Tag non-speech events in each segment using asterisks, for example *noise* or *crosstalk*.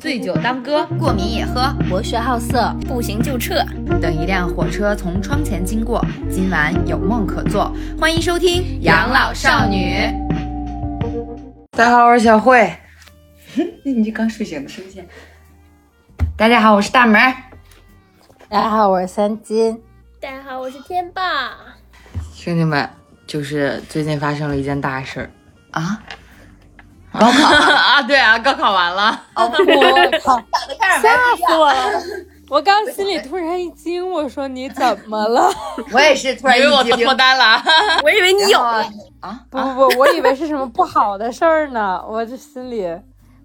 醉酒当歌，过敏也喝，博学好色，不行就撤。等一辆火车从窗前经过，今晚有梦可做。欢迎收听《养老少女》。大家好，我是小慧。*laughs* 你这刚睡醒的声线。大家好，我是大门。大家好，我是三金。大家好，我是天霸。兄弟们，就是最近发生了一件大事儿啊！高考 *laughs* 啊，对啊，高考完了。我靠，吓死我了！我刚心里突然一惊，我说你怎么了？*laughs* 我也是突然以为我脱单了，我以为你有啊！不不不，我以为是什么不好的事儿呢。我这心里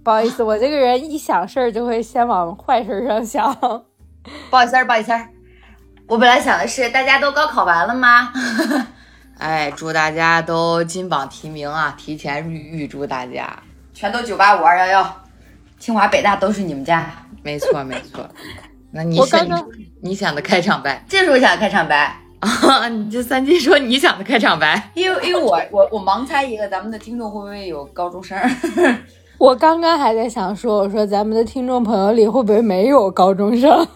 不好意思，我这个人一想事儿就会先往坏事上想。不好意思，不好意思，我本来想的是大家都高考完了吗？哎，祝大家都金榜题名啊！提前预预祝大家，全都九八五二幺幺，清华北大都是你们家。没错没错。那你想你想的开场白，这是我想的开场白啊！你这三金说你想的开场白，因为因为我我我盲猜一个，咱们的听众会不会有高中生？*laughs* 我刚刚还在想说，我说咱们的听众朋友里会不会没有高中生？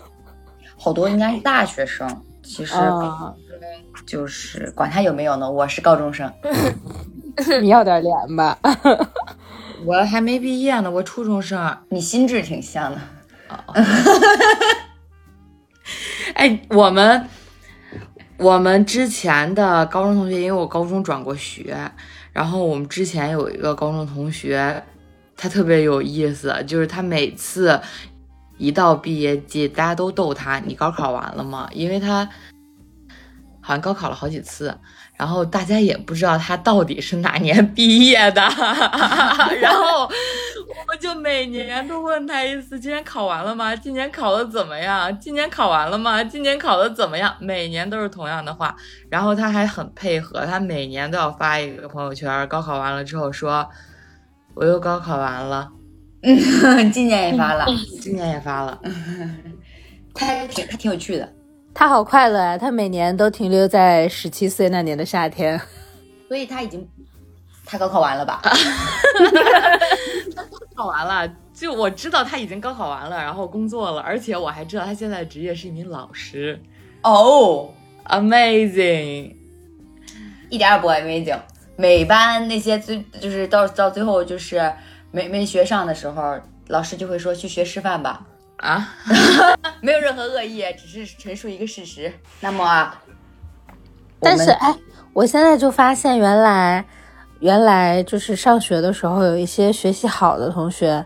好多应该是大学生，其实。就是管他有没有呢，我是高中生，*laughs* 你要点脸吧？*laughs* 我还没毕业呢，我初中生。你心智挺像的。*laughs* 哎，我们我们之前的高中同学，因为我高中转过学，然后我们之前有一个高中同学，他特别有意思，就是他每次一到毕业季，大家都逗他：“你高考完了吗？”因为他。好像高考了好几次，然后大家也不知道他到底是哪年毕业的，*laughs* 然后我就每年都问他一次：今年考完了吗？今年考的怎么样？今年考完了吗？今年考的怎么样？每年都是同样的话，然后他还很配合，他每年都要发一个朋友圈，高考完了之后说：“我又高考完了。”嗯，今年也发了，今年也发了，*laughs* 他挺他挺有趣的。他好快乐啊！他每年都停留在十七岁那年的夏天，*laughs* 所以他已经他高考完了吧？*laughs* 他高考完了，就我知道他已经高考完了，然后工作了，而且我还知道他现在的职业是一名老师。哦，amazing，一点也不 amazing。每班那些最就是到到最后就是没没学上的时候，老师就会说去学师范吧。啊，*laughs* 没有任何恶意，只是陈述一个事实。那么，但是哎，我现在就发现，原来原来就是上学的时候，有一些学习好的同学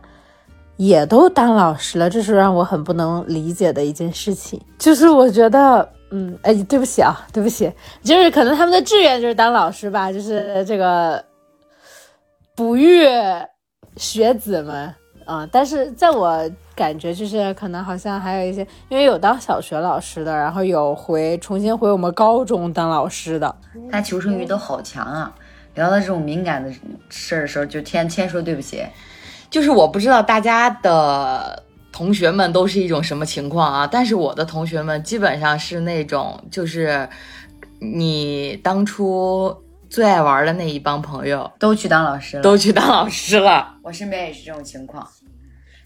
也都当老师了，这是让我很不能理解的一件事情。就是我觉得，嗯，哎，对不起啊，对不起，就是可能他们的志愿就是当老师吧，就是这个哺育学子们啊。但是在我。感觉就是可能好像还有一些，因为有当小学老师的，然后有回重新回我们高中当老师的，他求生欲都好强啊！聊到这种敏感的事儿的时候，就天天说对不起。就是我不知道大家的同学们都是一种什么情况啊，但是我的同学们基本上是那种，就是你当初最爱玩的那一帮朋友都去当老师了，都去当老师了。我身边也是这种情况。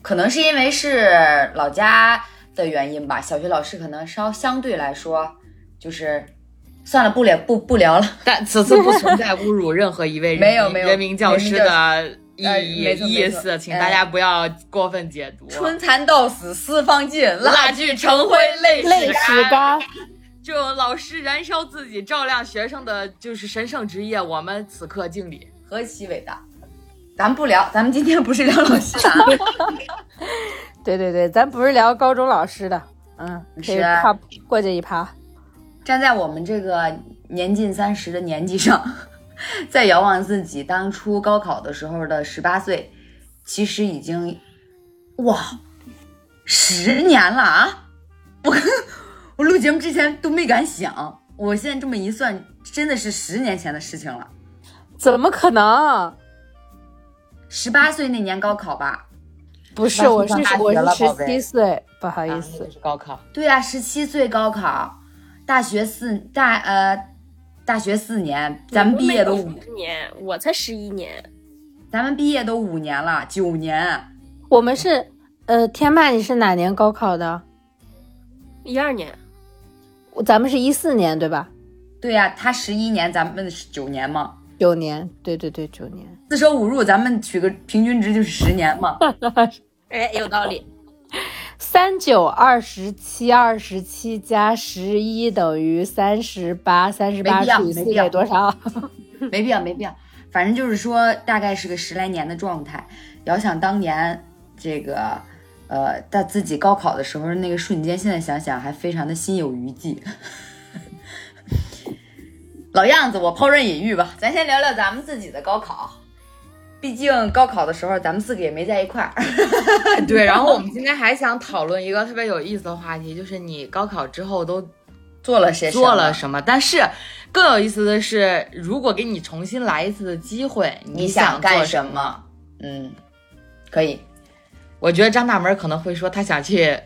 可能是因为是老家的原因吧，小学老师可能稍相对来说，就是算了，不聊不不聊了。但此次不存在侮辱任何一位没有没有 *laughs* 人民教师的意意思，请大家不要过分解读。春蚕到死丝方尽，蜡炬成灰泪泪始干。就老师燃烧自己照亮学生的就是神圣职业，我们此刻敬礼，何其伟大！咱不聊，咱们今天不是聊老师的。*laughs* 对对对，咱不是聊高中老师的，嗯，是趴过这一趴。站在我们这个年近三十的年纪上，*laughs* 再遥望自己当初高考的时候的十八岁，其实已经哇，十年了啊！*laughs* 我我录节目之前都没敢想，我现在这么一算，真的是十年前的事情了。怎么可能？十八岁那年高考吧，不是，我是我是十七岁，不好意思，是高考。对呀，十七岁高考，大学四大呃，大学四年，咱们毕业都五年，我才十一年，咱们毕业都五年了，九年。我们是呃，天霸，你是哪年高考的？一二年，我咱们是一四年对吧？对呀、他十一年，咱们是九年嘛。九年，对对对，九年。四舍五入，咱们取个平均值就是十年嘛。*laughs* 哎，有道理。三九二十七，二十七加十一等于三十八，三十八除以四等于多少？*laughs* 没必要，没必要。反正就是说，大概是个十来年的状态。遥想当年，这个，呃，在自己高考的时候那个瞬间，现在想想还非常的心有余悸。老样子，我抛砖引玉吧，咱先聊聊咱们自己的高考。毕竟高考的时候，咱们四个也没在一块儿。*laughs* 对，然后我们今天还想讨论一个特别有意思的话题，就是你高考之后都做了些做了？什么？但是更有意思的是，如果给你重新来一次的机会，你想想干做什么？嗯，可以。我觉得张大门可能会说他想去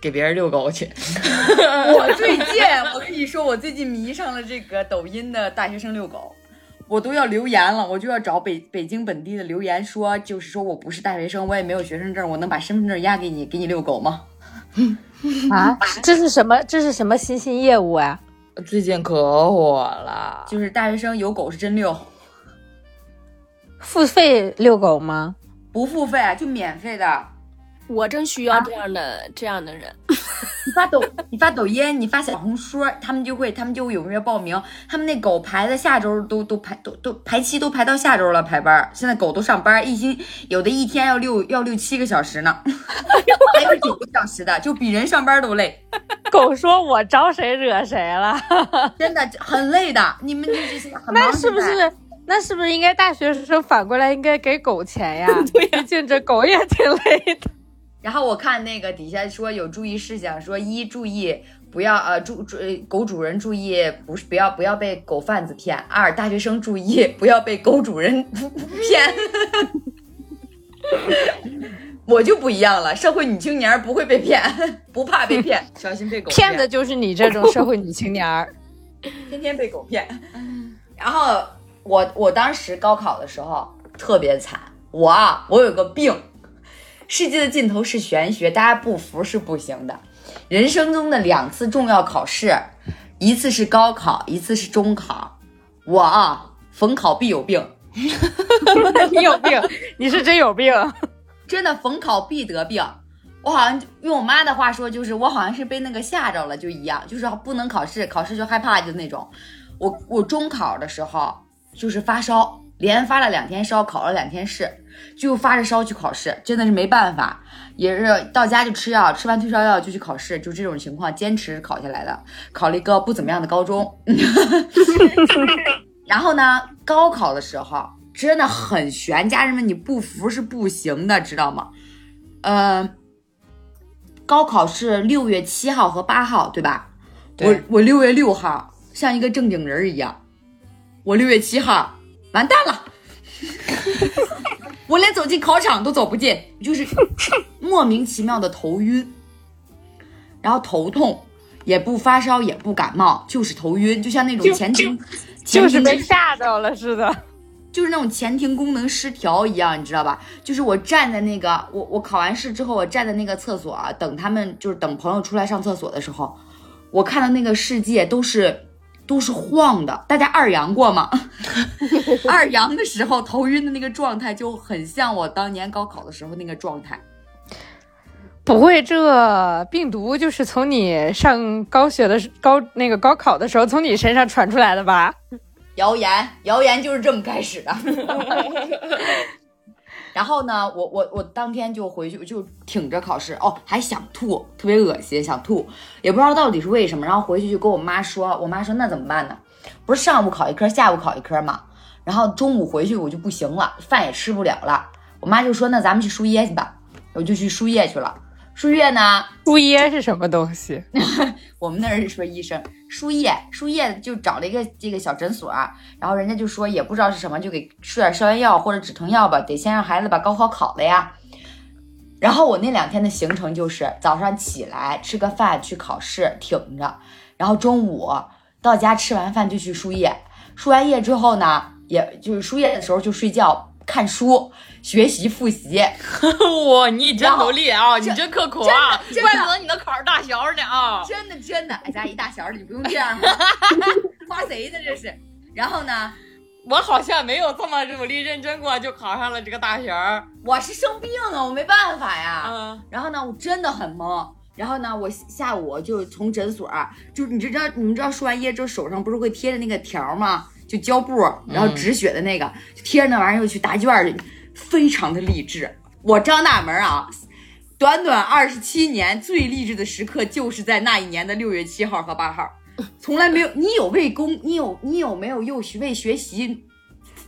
给别人遛狗去。*laughs* 我最近，我跟你说，我最近迷上了这个抖音的大学生遛狗，我都要留言了，我就要找北北京本地的留言说，就是说我不是大学生，我也没有学生证，我能把身份证押给你，给你遛狗吗？啊，这是什么？这是什么新兴业务啊？最近可火了，就是大学生有狗是真遛，付费遛狗吗？不付费，就免费的。我正需要这样的、这样的人。你发抖，你发抖音，你发小红书，他们就会，他们就会踊跃报名。他们那狗排的下周都都排都都排期都排到下周了，排班。现在狗都上班，一星有的一天要六要六七个小时呢，*laughs* 还有九个小时的，就比人上班都累，狗说我招谁惹谁了？*laughs* 真的很累的。你们就是很忙那是不是？那是不是应该大学生反过来应该给狗钱呀？*laughs* 对呀，毕竟这狗也挺累的。然后我看那个底下说有注意事项，说一注意不要呃注注呃狗主人注意不是不要不要被狗贩子骗，二大学生注意不要被狗主人骗。我就不一样了，社会女青年不会被骗，不怕被骗，小心被狗骗的就是你这种社会女青年儿。*laughs* 天天被狗骗。然后我我当时高考的时候特别惨，我啊我有个病，世界的尽头是玄学，大家不服是不行的。人生中的两次重要考试，一次是高考，一次是中考。我啊逢考必有病，*laughs* 你有病，你是真有病。*laughs* 真的逢考必得病。我好像用我妈的话说，就是我好像是被那个吓着了，就一样，就是不能考试，考试就害怕，就那种。我我中考的时候就是发烧，连发了两天烧，考了两天试，就发着烧去考试，真的是没办法，也是到家就吃药，吃完退烧药就去考试，就这种情况坚持考下来的，考了一个不怎么样的高中。*laughs* 然后呢，高考的时候真的很悬，家人们你不服是不行的，知道吗？呃，高考是六月七号和八号，对吧？对我我六月六号像一个正经人一样，我六月七号完蛋了，*laughs* 我连走进考场都走不进，就是 *laughs* 莫名其妙的头晕，然后头痛，也不发烧也不感冒，就是头晕，就像那种前庭就是被吓着了似的。就是那种前庭功能失调一样，你知道吧？就是我站在那个，我我考完试之后，我站在那个厕所啊，等他们就是等朋友出来上厕所的时候，我看到那个世界都是都是晃的。大家二阳过吗？*laughs* 二阳的时候头晕的那个状态就很像我当年高考的时候那个状态。不会，这病毒就是从你上高学的时高那个高考的时候从你身上传出来的吧？谣言，谣言就是这么开始的。*laughs* 然后呢，我我我当天就回去就挺着考试，哦，还想吐，特别恶心，想吐，也不知道到底是为什么。然后回去就跟我妈说，我妈说那怎么办呢？不是上午考一科，下午考一科吗。然后中午回去我就不行了，饭也吃不了了。我妈就说那咱们去输液去吧，我就去输液去了。输液呢，输液是什么东西？*laughs* 我们那儿是说医生输液，输液就找了一个这个小诊所，然后人家就说也不知道是什么，就给吃点消炎药或者止疼药吧，得先让孩子把高考考了呀。然后我那两天的行程就是早上起来吃个饭去考试挺着，然后中午到家吃完饭就去输液，输完液之后呢，也就是输液的时候就睡觉，看书、学习、复习。*laughs* 哇，你真努力啊！你真刻苦啊！怪不得你能考上大学呢啊！真的真的，哎，咱一大小的，你不用这样，夸谁呢这是？然后呢，我好像没有这么努力认真过，就考上了这个大学。我是生病啊，我没办法呀。嗯，然后呢，我真的很懵。然后呢，我下午就从诊所，就你知道，你们知道输完液之后手上不是会贴着那个条吗？就胶布，然后止血的那个，就贴着那玩意儿又去答卷去，非常的励志。我张大门啊，短短二十七年最励志的时刻就是在那一年的六月七号和八号，从来没有。你有为公，你有你有没有又为学习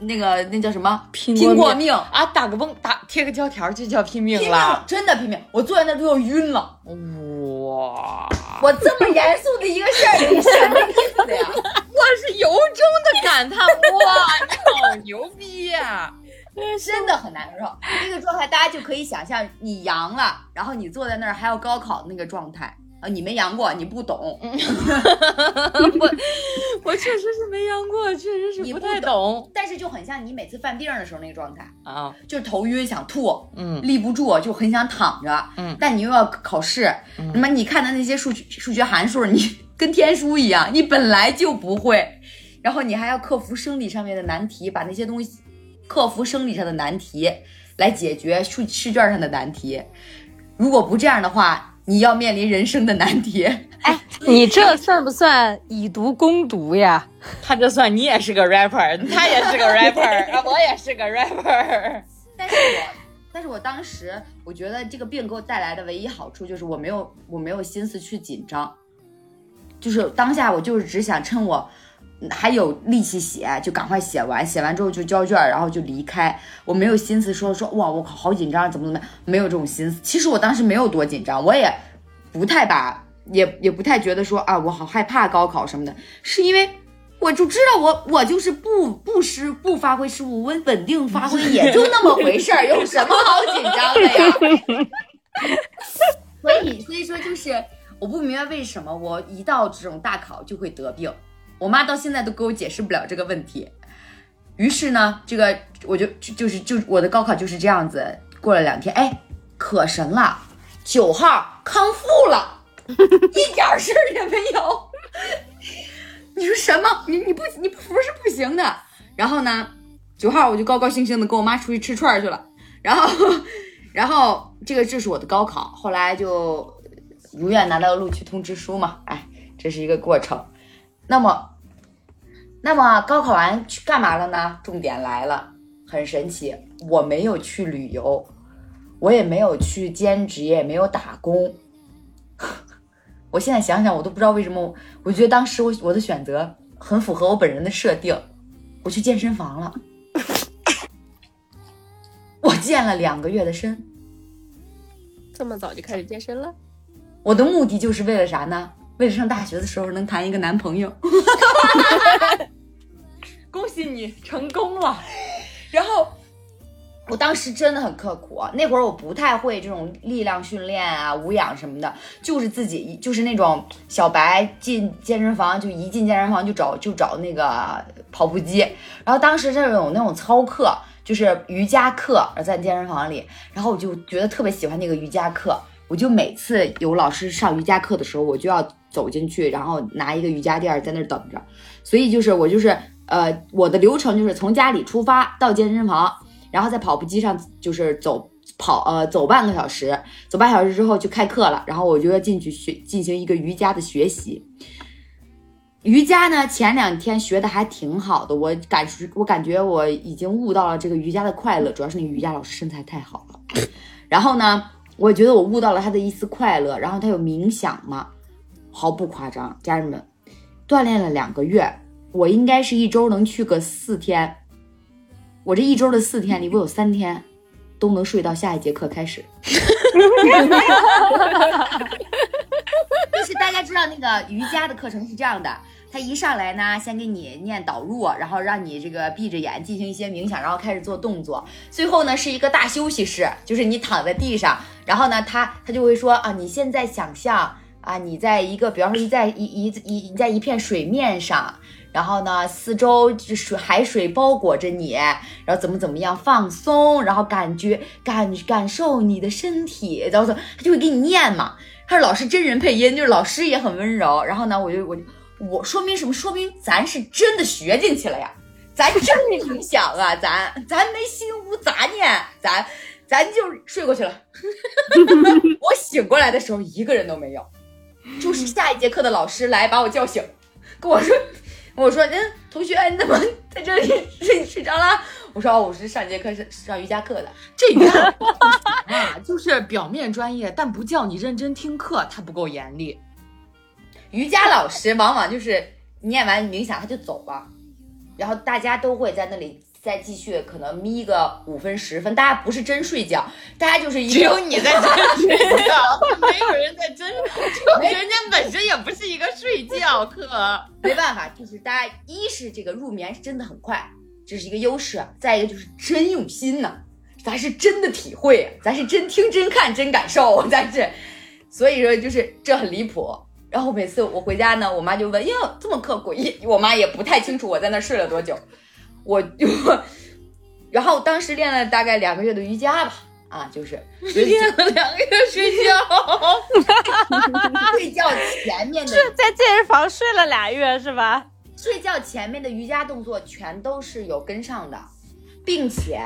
那个那叫什么拼拼过命命？啊，打个崩打贴个胶条就叫拼命拼命了。真的拼命！我坐在那都要晕了。哇，我这么严肃的一个事儿，你什么意思呀？*laughs* 我是由衷的感叹，哇，你好牛逼呀、*laughs* 真的很难受。那个状态，大家就可以想象，你阳了，然后你坐在那儿还要高考那个状态啊，你没阳过，你不懂。*laughs* 我我确实是没阳过，确实是不你不太懂但是就很像你每次犯病的时候那个状态，啊。就是头晕想吐，嗯立不住，就很想躺着，嗯但你又要考试，那么你看的那些数学数学函数，你 *laughs* 跟天书一样，你本来就不会，然后你还要克服生理上面的难题，把那些东西克服生理上的难题来解决数试卷上的难题。如果不这样的话，你要面临人生的难题。哎你这算不算以毒攻毒呀？他这算你也是个 rapper，他也是个 rapper，啊 *laughs* 我也是个 rapper。但是我，但是我当时我觉得这个病给我带来的唯一好处就是我没有我没有心思去紧张，就是当下我就是只想趁我还有力气写，就赶快写完，写完之后就交卷，然后就离开。我没有心思说说哇，我靠，好紧张，怎么怎么样，没有这种心思。其实我当时没有多紧张，我也不太把，也也不太觉得说啊，我好害怕高考什么的，是因为。我就知道我我就是不不失不发挥失误，稳稳定发挥也就那么回事儿，有什么好紧张的呀？*laughs* 所以所以说就是我不明白为什么我一到这种大考就会得病，我妈到现在都给我解释不了这个问题。于是呢，这个我就就就是就我的高考就是这样子，过了两天，哎，可神了，九号康复了，一点事儿也没有。你说什么？你你不你不服是不行的。然后呢，九号我就高高兴兴的跟我妈出去吃串儿去了。然后，然后这个这是我的高考，后来就如愿拿到了录取通知书嘛。哎，这是一个过程。那么，那么高考完去干嘛了呢？重点来了，很神奇，我没有去旅游，我也没有去兼职，也没有打工。*laughs* 我现在想想，我都不知道为什么我，觉得当时我我的选择很符合我本人的设定，我去健身房了，*laughs* 我健了两个月的身，这么早就开始健身了？我的目的就是为了啥呢？为了上大学的时候能谈一个男朋友。*laughs* 恭喜你成功了。然后我当时真的很刻苦，那会儿我不太会这种力量训练啊、无氧什么的，就是自己就是那种小白进健身房就一进健身房就找就找那个跑步机，然后当时这有那种操课，就是瑜伽课，在健身房里，然后我就觉得特别喜欢那个瑜伽课。我就每次有老师上瑜伽课的时候，我就要走进去，然后拿一个瑜伽垫在那儿等着。所以就是我就是呃，我的流程就是从家里出发到健身房，然后在跑步机上就是走跑呃走半个小时，走半小时之后就开课了，然后我就要进去学进行一个瑜伽的学习。瑜伽呢，前两天学的还挺好的，我感我感觉我已经悟到了这个瑜伽的快乐，主要是那瑜伽老师身材太好了。然后呢，我觉得我悟到了他的一丝快乐，然后他有冥想嘛，毫不夸张，家人们，锻炼了两个月，我应该是一周能去个四天，我这一周的四天里，我有三天都能睡到下一节课开始。*laughs* 就是大家知道那个瑜伽的课程是这样的，他一上来呢，先给你念导入，然后让你这个闭着眼进行一些冥想，然后开始做动作。最后呢是一个大休息室，就是你躺在地上，然后呢他他就会说啊，你现在想象啊，你在一个，比方说你在一一一你在一片水面上。然后呢，四周就水海水包裹着你，然后怎么怎么样放松，然后感觉感感受你的身体，然后他就会给你念嘛。他是老师真人配音，就是老师也很温柔。然后呢，我就我就我说明什么？说明咱是真的学进去了呀，咱真没影响啊，*laughs* 咱咱没心无杂念，咱咱就睡过去了。*laughs* 我醒过来的时候，一个人都没有，就是下一节课的老师来把我叫醒，跟我说，我说，嗯，同学，你怎么在这里睡睡着了？我说，哦，我是上节课是上瑜伽课的。这瑜伽 *laughs* 啊，就是表面专业，但不叫你认真听课，他不够严厉。瑜伽老师往往就是念完冥想他就走了，然后大家都会在那里再继续可能眯个五分十分，大家不是真睡觉，大家就是一只有你在真睡觉，没有人在真，人家本身也不是一个睡觉课。没办法，就是大家一是这个入眠是真的很快，这是一个优势；再一个就是真用心呐、咱是真的体会，咱是真听、真看、真感受，咱是，所以说就是这很离谱。然后每次我回家呢，我妈就问：“哟，这么刻诡异？”我妈也不太清楚我在那儿睡了多久，我就，然后当时练了大概两个月的瑜伽吧，啊，就是练了两个月睡觉，*laughs* 睡觉前面的 *laughs* 在健身房睡了俩月是吧？睡觉前面的瑜伽动作全都是有跟上的，并且，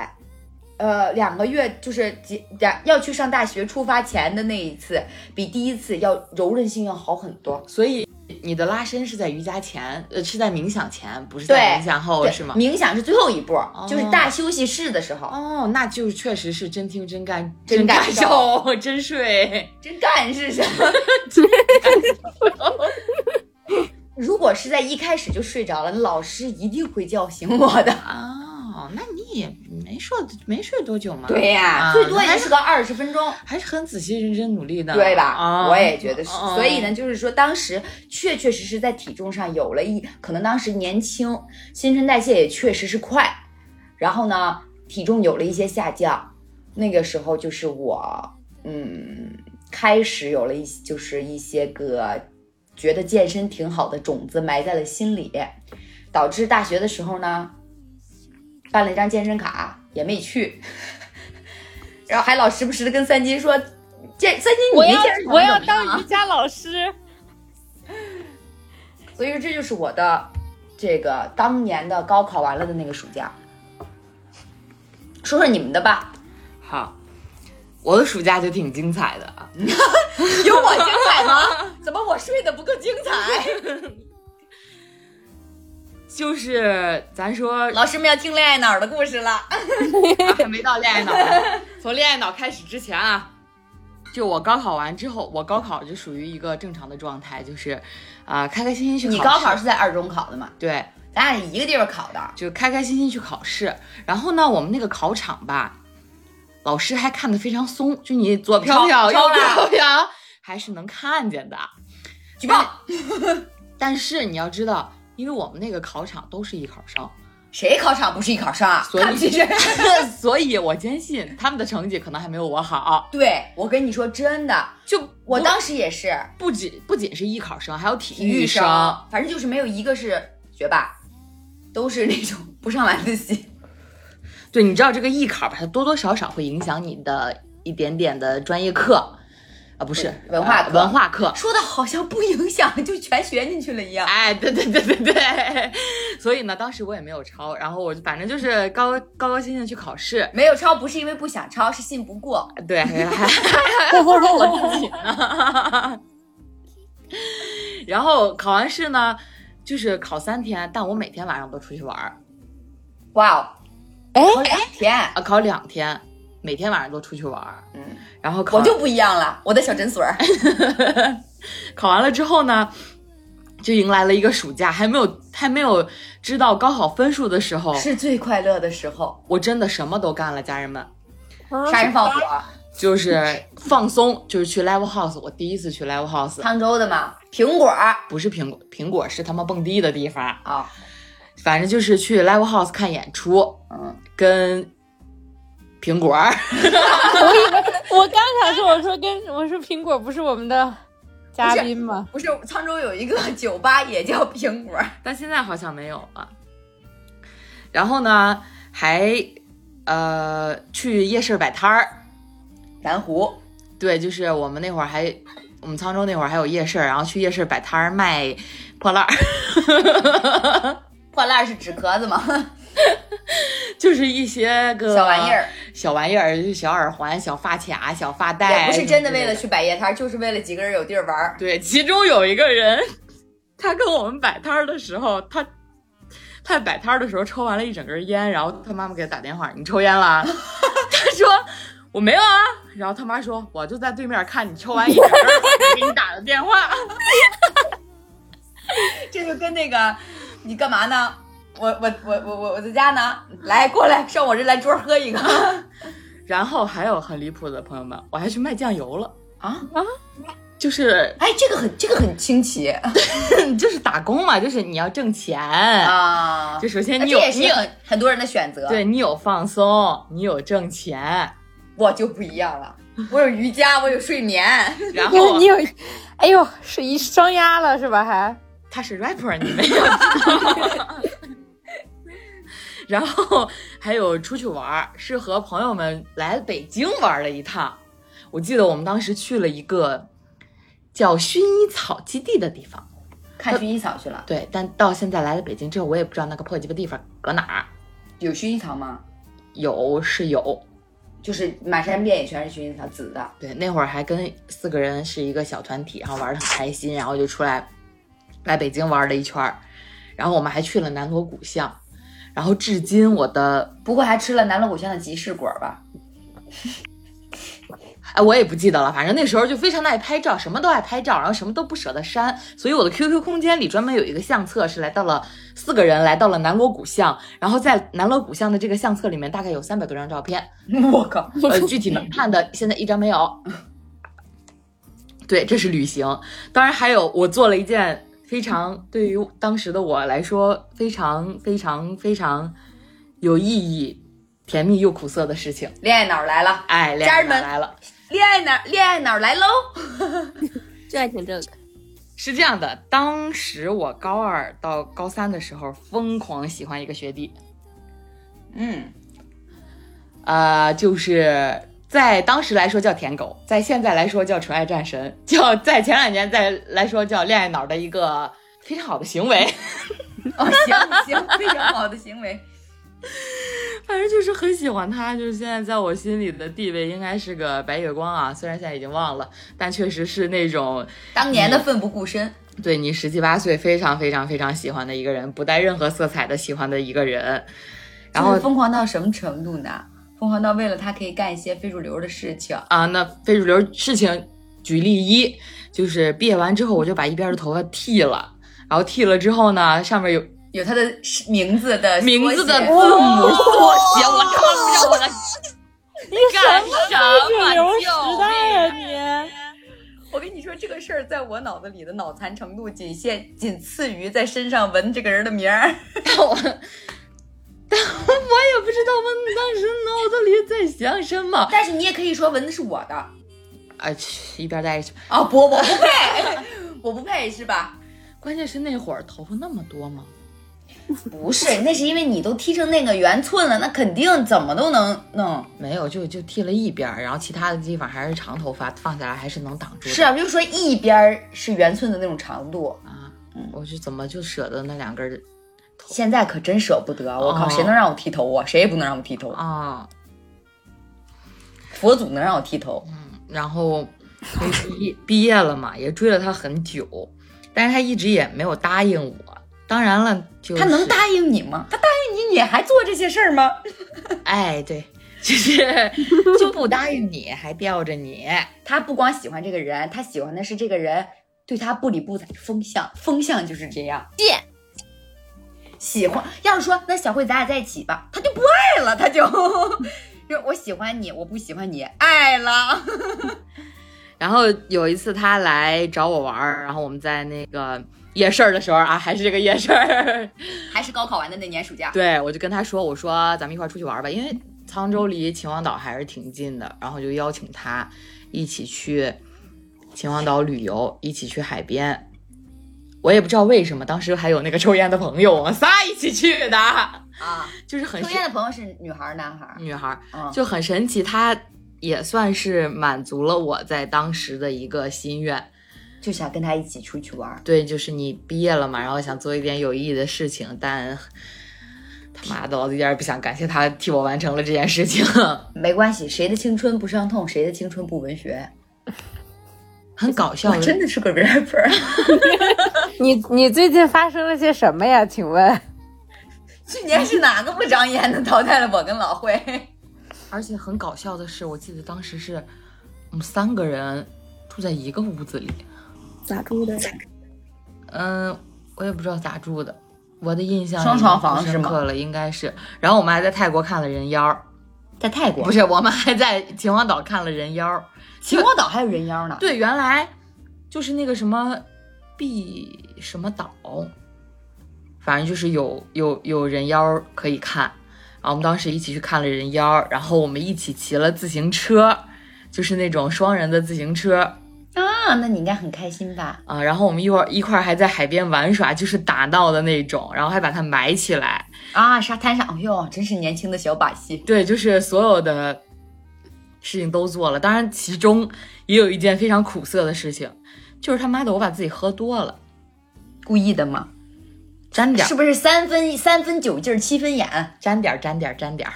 呃，两个月就是几两要去上大学出发前的那一次，比第一次要柔韧性要好很多。所以你的拉伸是在瑜伽前，呃，是在冥想前，不是在冥想后，是吗？冥想是最后一步，就是大休息室的时候，哦，那就确实是真听真干，真感感受受，真睡。真干是什么？真 *laughs* 如果是在一开始就睡着了，老师一定会叫醒我的。哦，那你也没睡没睡多久嘛？对呀、啊最多也是个二十分钟。还是很仔细、认真、努力的，对吧？啊我也觉得是。啊所以呢，就是说当时确确实实在体重上有了一，可能当时年轻，新陈代谢也确实是快，然后呢，体重有了一些下降。那个时候就是我，嗯，开始有了一就是一些个觉得健身挺好的种子埋在了心里，导致大学的时候呢，办了一张健身卡也没去，*laughs* 然后还老时不时的跟三金说。健三金，你我要那健身房我要怎么样啊当瑜 *laughs* 伽老师。所以说这就是我的这个当年的高考完了的那个暑假。说说你们的吧，好，我的暑假就挺精彩的啊。*laughs* 有我精彩吗？怎么我睡得不够精彩？就是咱说老师们要听恋爱脑的故事了。*laughs* 啊还没到恋爱脑呢，从恋爱脑开始之前啊，就我高考完之后，我高考就属于一个正常的状态，就是啊、开开心心去考试。你高考是在二中考的嘛？对，咱俩一个地方考的。就开开心心去考试。然后呢，我们那个考场吧，老师还看得非常松，就你左飘飘，右飘飘，还是能看见的。举报，但是你要知道，因为我们那个考场都是艺考生，谁考场不是艺考生啊？所以 *laughs* 所以我坚信他们的成绩可能还没有我好。*laughs* 对我跟你说真的，就我当时也是不仅不仅是艺考生，还有体体育生。生，反正就是没有一个是学霸，都是那种不上晚自习。*laughs* 对，你知道这个艺考吧，它多多少少会影响你的一点点的专业课啊，不是文化文化课。说的好像不影响，就全学进去了一样。哎，对对对对对，所以呢，当时我也没有抄，然后我就反正就是高高高兴兴去考试，没有抄不是因为不想抄，是信不过。对，还还还还我自己呢。然后考完试呢，就是考三天，但我每天晚上都出去玩儿哇哦，哎，考两天，啊，考两天，每天晚上都出去玩儿。嗯，然后考我就不一样了，我的小诊所儿。*laughs* 考完了之后呢，就迎来了一个暑假，还没有还没有知道高考分数的时候，是最快乐的时候，我真的什么都干了，家人们，杀人放火，就是放松，就是去 live house，我第一次去 live house，沧州的嘛，苹果不是苹果，苹果是他妈蹦迪的地方，啊，反正就是去 live house 看演出，嗯，跟苹果儿，我以为我刚想说，我说跟我说苹果不是我们的嘉宾吗。不是沧州有一个酒吧也叫苹果，但现在好像没有了。然后呢，还呃去夜市摆摊儿，南湖对，就是我们那会儿还，我们沧州那会儿还有夜市，然后去夜市摆摊儿卖破烂儿，*laughs* 破烂是纸壳子吗？*laughs* 就是一些个小玩意儿，小玩意儿，就是小耳环、小发卡、小发带，也不是真的为了去。摆夜摊，就是为了几个人有地儿玩儿。对，其中有一个人，他跟我们摆摊的时候，他他在摆摊的时候抽完了一整根烟，然后他妈妈给他打电话：“你抽烟了？” *laughs* 他说：“我没有啊。”然后他妈说：“我就在对面看你抽完一整给你打的电话。*laughs* 这就跟那个你干嘛呢？我我我我我我在家呢，来过来上我这来桌喝一个。*laughs* ”然后还有很离谱的朋友们，我还去卖酱油了，啊啊，就是哎，这个很这个很清奇 *laughs* 就是打工嘛，就是你要挣钱。啊。就首先你有你有也是很很多人的选择。对你有放松，你有挣钱，我就不一样了，我有瑜伽，我有睡眠。然后你有，哎呦，是一双压了是吧？还他是 rapper，你没有知道吗？*laughs* 然后 *laughs* 还有出去玩儿，是和朋友们来北京玩了一趟。我记得我们当时去了一个叫薰衣草基地的地方，看薰衣草去了，对，但到现在来了北京之后，我也不知道那个破鸡巴地方搁哪儿。有薰衣草吗？有是有，就是满山遍野全是薰衣草，紫的。对，那会儿还跟四个人是一个小团体，然后玩的很开心，然后就出来来北京玩了一圈儿，然后我们还去了南锣鼓巷，然后至今我的不过还吃了南锣鼓巷的集市果吧？哎，我也不记得了，反正那时候就非常的爱拍照，什么都爱拍照，然后什么都不舍得删，所以我的 QQ 空间里专门有一个相册，是来到了四个人来到了南锣鼓巷，然后在南锣鼓巷的这个相册里面大概有三百多张照片，*laughs* 我靠！呃，具体能看的现在一张没有。*laughs* 对，这是旅行，当然还有我做了一件非常对于当时的我来说非常非常非常有意义、甜蜜又苦涩的事情。恋爱脑来了，哎，恋爱家人们脑来了。恋爱脑恋爱脑来喽！*laughs* *laughs* 就爱听这个。是这样的，当时我高二到高三的时候，疯狂喜欢一个学弟，嗯，呃，就是在当时来说叫舔狗，在现在来说叫纯爱战神，叫在前两年再来说叫恋爱脑的一个非常好的行为，*laughs* 哦，行行，非常好的行为。*laughs* 反正就是很喜欢他，就是现在在我心里的地位应该是个白月光啊，虽然现在已经忘了，但确实是那种当年的奋不顾身，对你十七八岁非常非常非常喜欢的一个人，不带任何色彩的喜欢的一个人，然后疯狂到什么程度呢？疯狂到为了他可以干一些非主流的事情。啊，那非主流事情，举例一，就是毕业完之后，我就把一边的头发剃了，然后剃了之后呢，上面有有他的名字的名字的字母缩写，我他妈不知道我的你干什么时代啊你！我跟你说，这个事儿在我脑子里的脑残程度仅限仅次于在身上纹这个人的名儿。*laughs* *laughs* 但我也不知道我当时脑子里在想什么。但是你也可以说蚊子是我的哎，去一边待着去。啊！不，我不配，我不配是吧？关键是那会儿头发那么多吗？不是，那是因为你都剃成那个圆寸了，那肯定怎么都能弄。没有，就就剃了一边儿，然后其他的地方还是长头发，放下来还是能挡住。是啊，就是说一边儿是圆寸的那种长度，啊，我是怎么就舍得那两根儿现在可真舍不得。我靠，哦谁能让我剃头啊？谁也不能让我剃头。啊？佛祖能让我剃头，然后毕业毕业了嘛，也追了他很久，但是他一直也没有答应我。当然了，就是他能答应你吗？他答应你，你还做这些事儿吗？*laughs* 哎，对，就是就不答应你，还吊着你。他不光喜欢这个人，他喜欢的是这个人对他不理不睬的风向，风向就是这样。贱，喜欢，要是说那小慧咱俩在一起吧，他就不爱了，他就 *laughs* 就我喜欢你，我不喜欢你，爱了。*laughs* 然后有一次他来找我玩儿，然后我们在那个夜市儿的时候啊，还是这个夜市儿，*laughs* 还是高考完的那年暑假，对我就跟他说，我说咱们一块儿出去玩儿吧，因为沧州离秦皇岛还是挺近的，然后就邀请他一起去秦皇岛旅游，一起去海边。我也不知道为什么，当时还有那个抽烟的朋友，我们仨一起去的，啊，*laughs* 就是很抽烟的朋友是女孩儿男孩儿？女孩就很神奇，她也算是满足了我在当时的一个心愿。就想跟他一起出去玩儿。对，就是你毕业了嘛，然后想做一点有意义的事情，但他妈的，我一点也不想感谢他替我完成了这件事情，*laughs* 没关系，谁的青春不伤痛，谁的青春不文学。很搞笑我真的是个 rapper。*laughs* 你你最近发生了些什么呀？请问？*laughs* 去年是哪个不长眼的淘汰了我跟老慧？*laughs* 而且很搞笑的是，我记得当时是我们三个人住在一个屋子里，咋住的？嗯，我也不知道咋住的，我的印象双床房是吗刻了，应该是。然后我们还在泰国看了人妖，在泰国不是，我们还在秦皇岛看了人妖儿。秦皇岛还有人妖呢。对，原来就是那个什么碧什么岛，反正就是有有有人妖可以看。然后我们当时一起去看了人妖，然后我们一起骑了自行车，就是那种双人的自行车啊，那你应该很开心吧？啊。然后我们一会儿一块儿还在海边玩耍，就是打闹的那种，然后还把它埋起来。啊，沙滩上，哎呦，真是年轻的小把戏。对，就是所有的事情都做了。当然，其中也有一件非常苦涩的事情，就是他妈的我把自己喝多了，故意的吗？沾点儿是不是三分三分酒劲儿七分眼？沾点儿沾点儿沾点儿。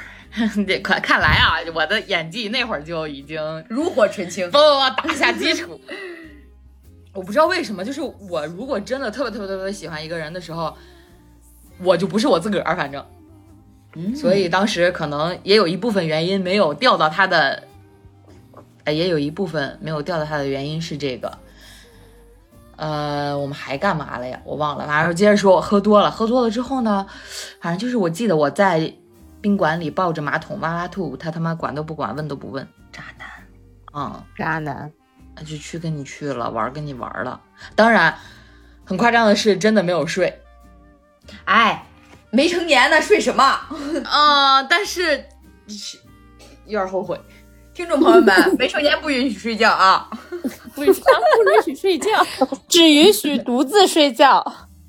这看 *laughs* 看来啊，我的演技那会儿就已经炉火纯青不。不不打下基础。*laughs* 我不知道为什么，就是我如果真的特别特别特别喜欢一个人的时候，我就不是我自个儿，反正，嗯所以当时可能也有一部分原因没有调到他的，呃，也有一部分没有钓到他的原因是这个。呃，我们还干嘛了呀？我忘了。反正接着说，我喝多了，喝多了之后呢，反正就是我记得我在宾馆里抱着马桶哇哇吐，他他妈管都不管，问都不问，渣男，嗯，渣男，就去跟你去了，玩跟你玩了。当然，很夸张的是，真的没有睡哎，没成年呢，睡什么？啊、*laughs* 但是是有点后悔。听众朋友们，没成年不允许睡觉啊！*laughs* 不允许不允许睡觉，*laughs* 只允许独自睡觉。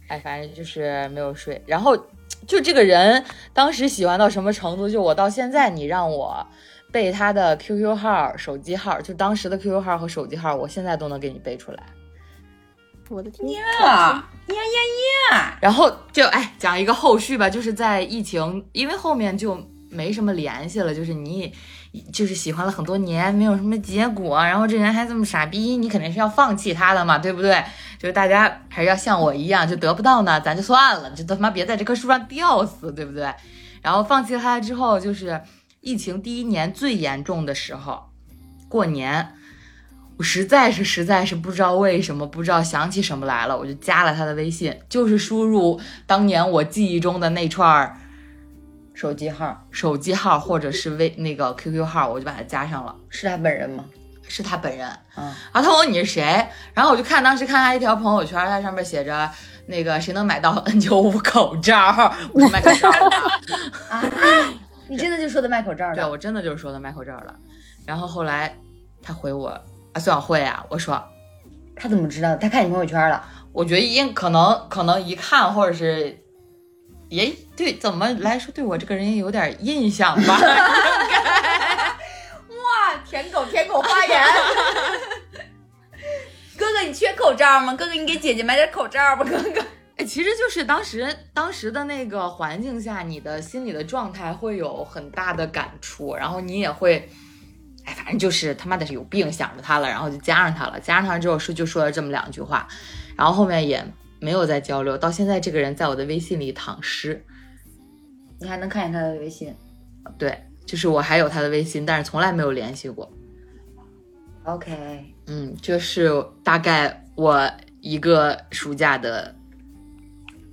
哎，反正就是没有睡。然后就这个人当时喜欢到什么程度？就我到现在，你让我背他的 QQ 号、手机号，就当时的 QQ 号和手机号，我现在都能给你背出来。我的天！啊呀呀呀！然后就哎，讲一个后续吧，就是在疫情，因为后面就没什么联系了，就是你就是喜欢了很多年，没有什么结果，然后这人还这么傻逼，你肯定是要放弃他的嘛，对不对？就是大家还是要像我一样，就得不到呢，咱就算了，就他妈别在这棵树上吊死，对不对？然后放弃他之后，就是疫情第一年最严重的时候，过年。我实在是实在是不知道为什么，不知道想起什么来了，我就加了他的微信，就是输入当年我记忆中的那串儿手机号手机号或者是微 *laughs* 那个 QQ 号，我就把他加上了，是他本人吗？是他本人。嗯，然后他问我你是谁，然后我就看当时看他一条朋友圈，他上面写着那个谁能买到 N95 口罩，我是卖口罩的。啊，*laughs* 你真的就说的卖口罩了对，我真的就是说的卖口罩了。然后后来他回我啊，孙晓慧啊，我说他怎么知道？他看你朋友圈了？我觉得应可能可能一看或者是也对怎么来说对我这个人也有点印象吧。*laughs* 哇，舔狗舔狗发言。哥哥，你缺口罩吗？哥哥，你给姐姐买点口罩吧，哥哥。哎，其实就是当时当时的那个环境下，你的心理的状态会有很大的感触，然后你也会，哎，反正就是他妈的是有病，想着他了，然后就加上他了，加上他之后说就说了这么两句话，然后后面也没有再交流，到现在这个人在我的微信里躺尸，你还能看见他的微信对，就是我还有他的微信，但是从来没有联系过，？OK，嗯，这是大概我一个暑假的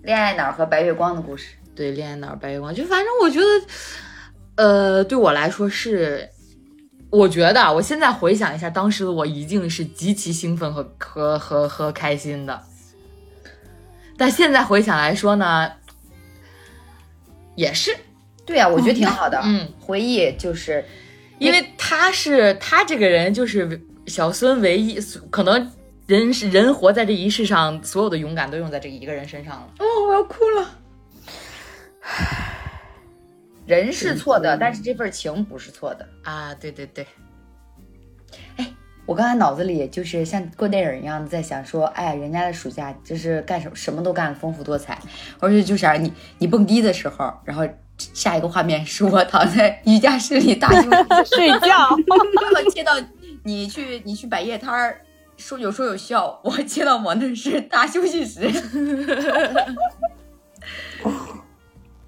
恋爱脑和白月光的故事。对恋爱脑白月光，就反正我觉得，呃，对我来说是，我觉得啊我现在回想一下，当时的我一定是极其兴奋和和和和开心的，但现在回想来说呢，也是，对呀、我觉得挺好的。嗯，回忆就是因为他是他这个人就是小孙唯一可能人是人活在这一世上，所有的勇敢都用在这一个人身上了。哦，我要哭了。人是错的，但是这份情不是错的。啊，对对对，我刚才脑子里就是像过电影一样的在想说，哎，人家的暑假就是干什么什么都干，丰富多彩。而且就是啊你你蹦迪的时候，然后下一个画面是我躺在瑜伽室里大休息，睡觉。*laughs* 然后切到你去你去摆夜摊儿，说有说有笑，我切到我那是大休息室。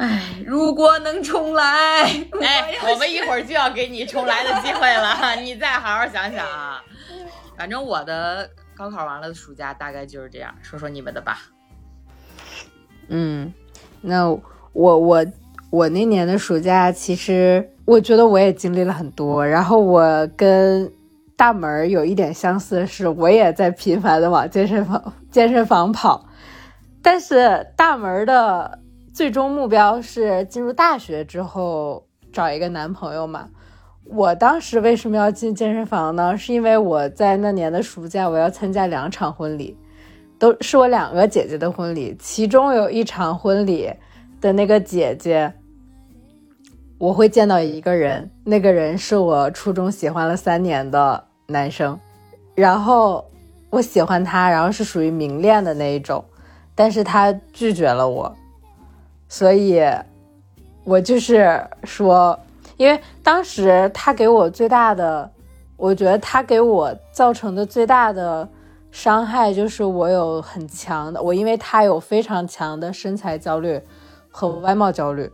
哎，如果能重来，哎，我们一会儿就要给你重来的机会了，*laughs* 你再好好想想啊。*laughs* 反正我的高考完了的暑假大概就是这样，说说你们的吧。嗯，那我我我那年的暑假，其实我觉得我也经历了很多。然后我跟大门儿有一点相似的是，我也在频繁的往健身房健身房跑，但是大门儿的最终目标是进入大学之后找一个男朋友嘛。我当时为什么要进健身房呢？是因为我在那年的暑假我要参加两场婚礼，都是我两个姐姐的婚礼，其中有一场婚礼的那个姐姐，我会见到一个人，那个人是我初中喜欢了三年的男生，然后我喜欢他，然后是属于明恋的那一种，但是他拒绝了我，所以我就是说，因为当时他给我最大的，我觉得他给我造成的最大的伤害就是我有很强的，我因为他有非常强的身材焦虑和外貌焦虑，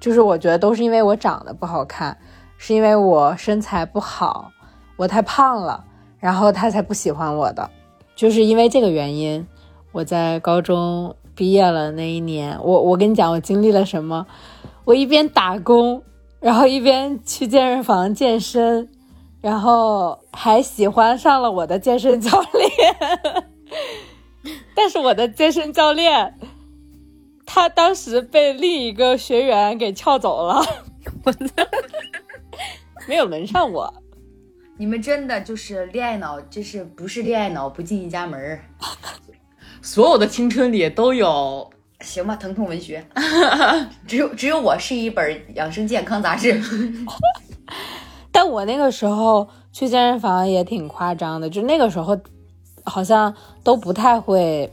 就是我觉得都是因为我长得不好看，是因为我身材不好，我太胖了，然后他才不喜欢我的，就是因为这个原因，我在高中毕业了那一年，我我跟你讲我经历了什么，我一边打工，然后一边去健身房健身，然后还喜欢上了我的健身教练，*laughs* 但是我的健身教练，他当时被另一个学员给撬走了，我 *laughs* 没有轮上我。你们真的就是恋爱脑，就是不是恋爱脑不进一家门儿。所有的青春里都有，行吧，疼痛文学，*laughs* 只有只有我是一本养生健康杂志。*laughs* 但我那个时候去健身房也挺夸张的，就那个时候好像都不太会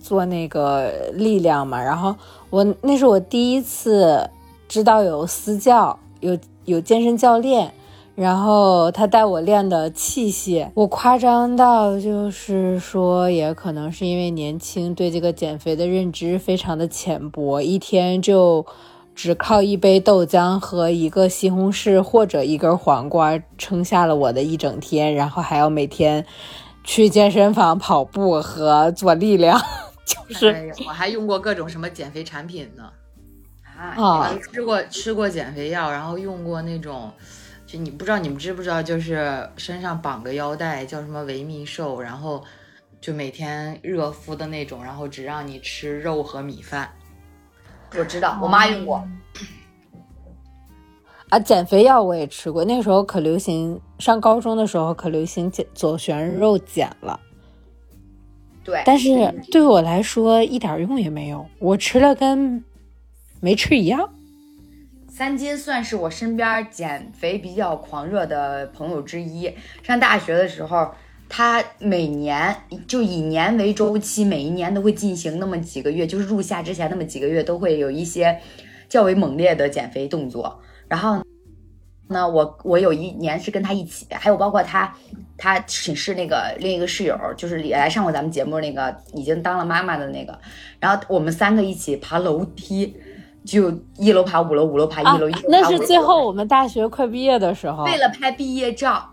做那个力量嘛。然后我那是我第一次知道有私教，有有健身教练，然后他带我练的器械，我夸张到就是说，也可能是因为年轻，对这个减肥的认知非常的浅薄，一天就。只靠一杯豆浆和一个西红柿或者一根黄瓜撑下了我的一整天，然后还要每天去健身房跑步和做力量，*laughs* 就是、哎我还用过各种什么减肥产品呢，啊，啊吃过吃过减肥药，然后用过那种，就你不知道你们知不知道，就是身上绑个腰带，叫什么维密瘦，然后就每天热敷的那种，然后只让你吃肉和米饭。我知道，我妈用过。啊，减肥药我也吃过，那时候可流行，上高中的时候可流行减左旋肉碱了，对，但是对我来说一点用也没有，我吃了跟没吃一样。三金算是我身边减肥比较狂热的朋友之一。上大学的时候，他每年就以年为周期，每一年都会进行那么几个月，就是入夏之前那么几个月，都会有一些较为猛烈的减肥动作。然后呢，我我有一年是跟他一起，还有包括他，他寝室那个另一个室友，就是也来上过咱们节目那个已经当了妈妈的那个，然后我们三个一起爬楼梯。就一楼爬五楼，五楼爬一啊楼，一楼爬那是最后我们大学快毕业的时候，为了拍毕业照，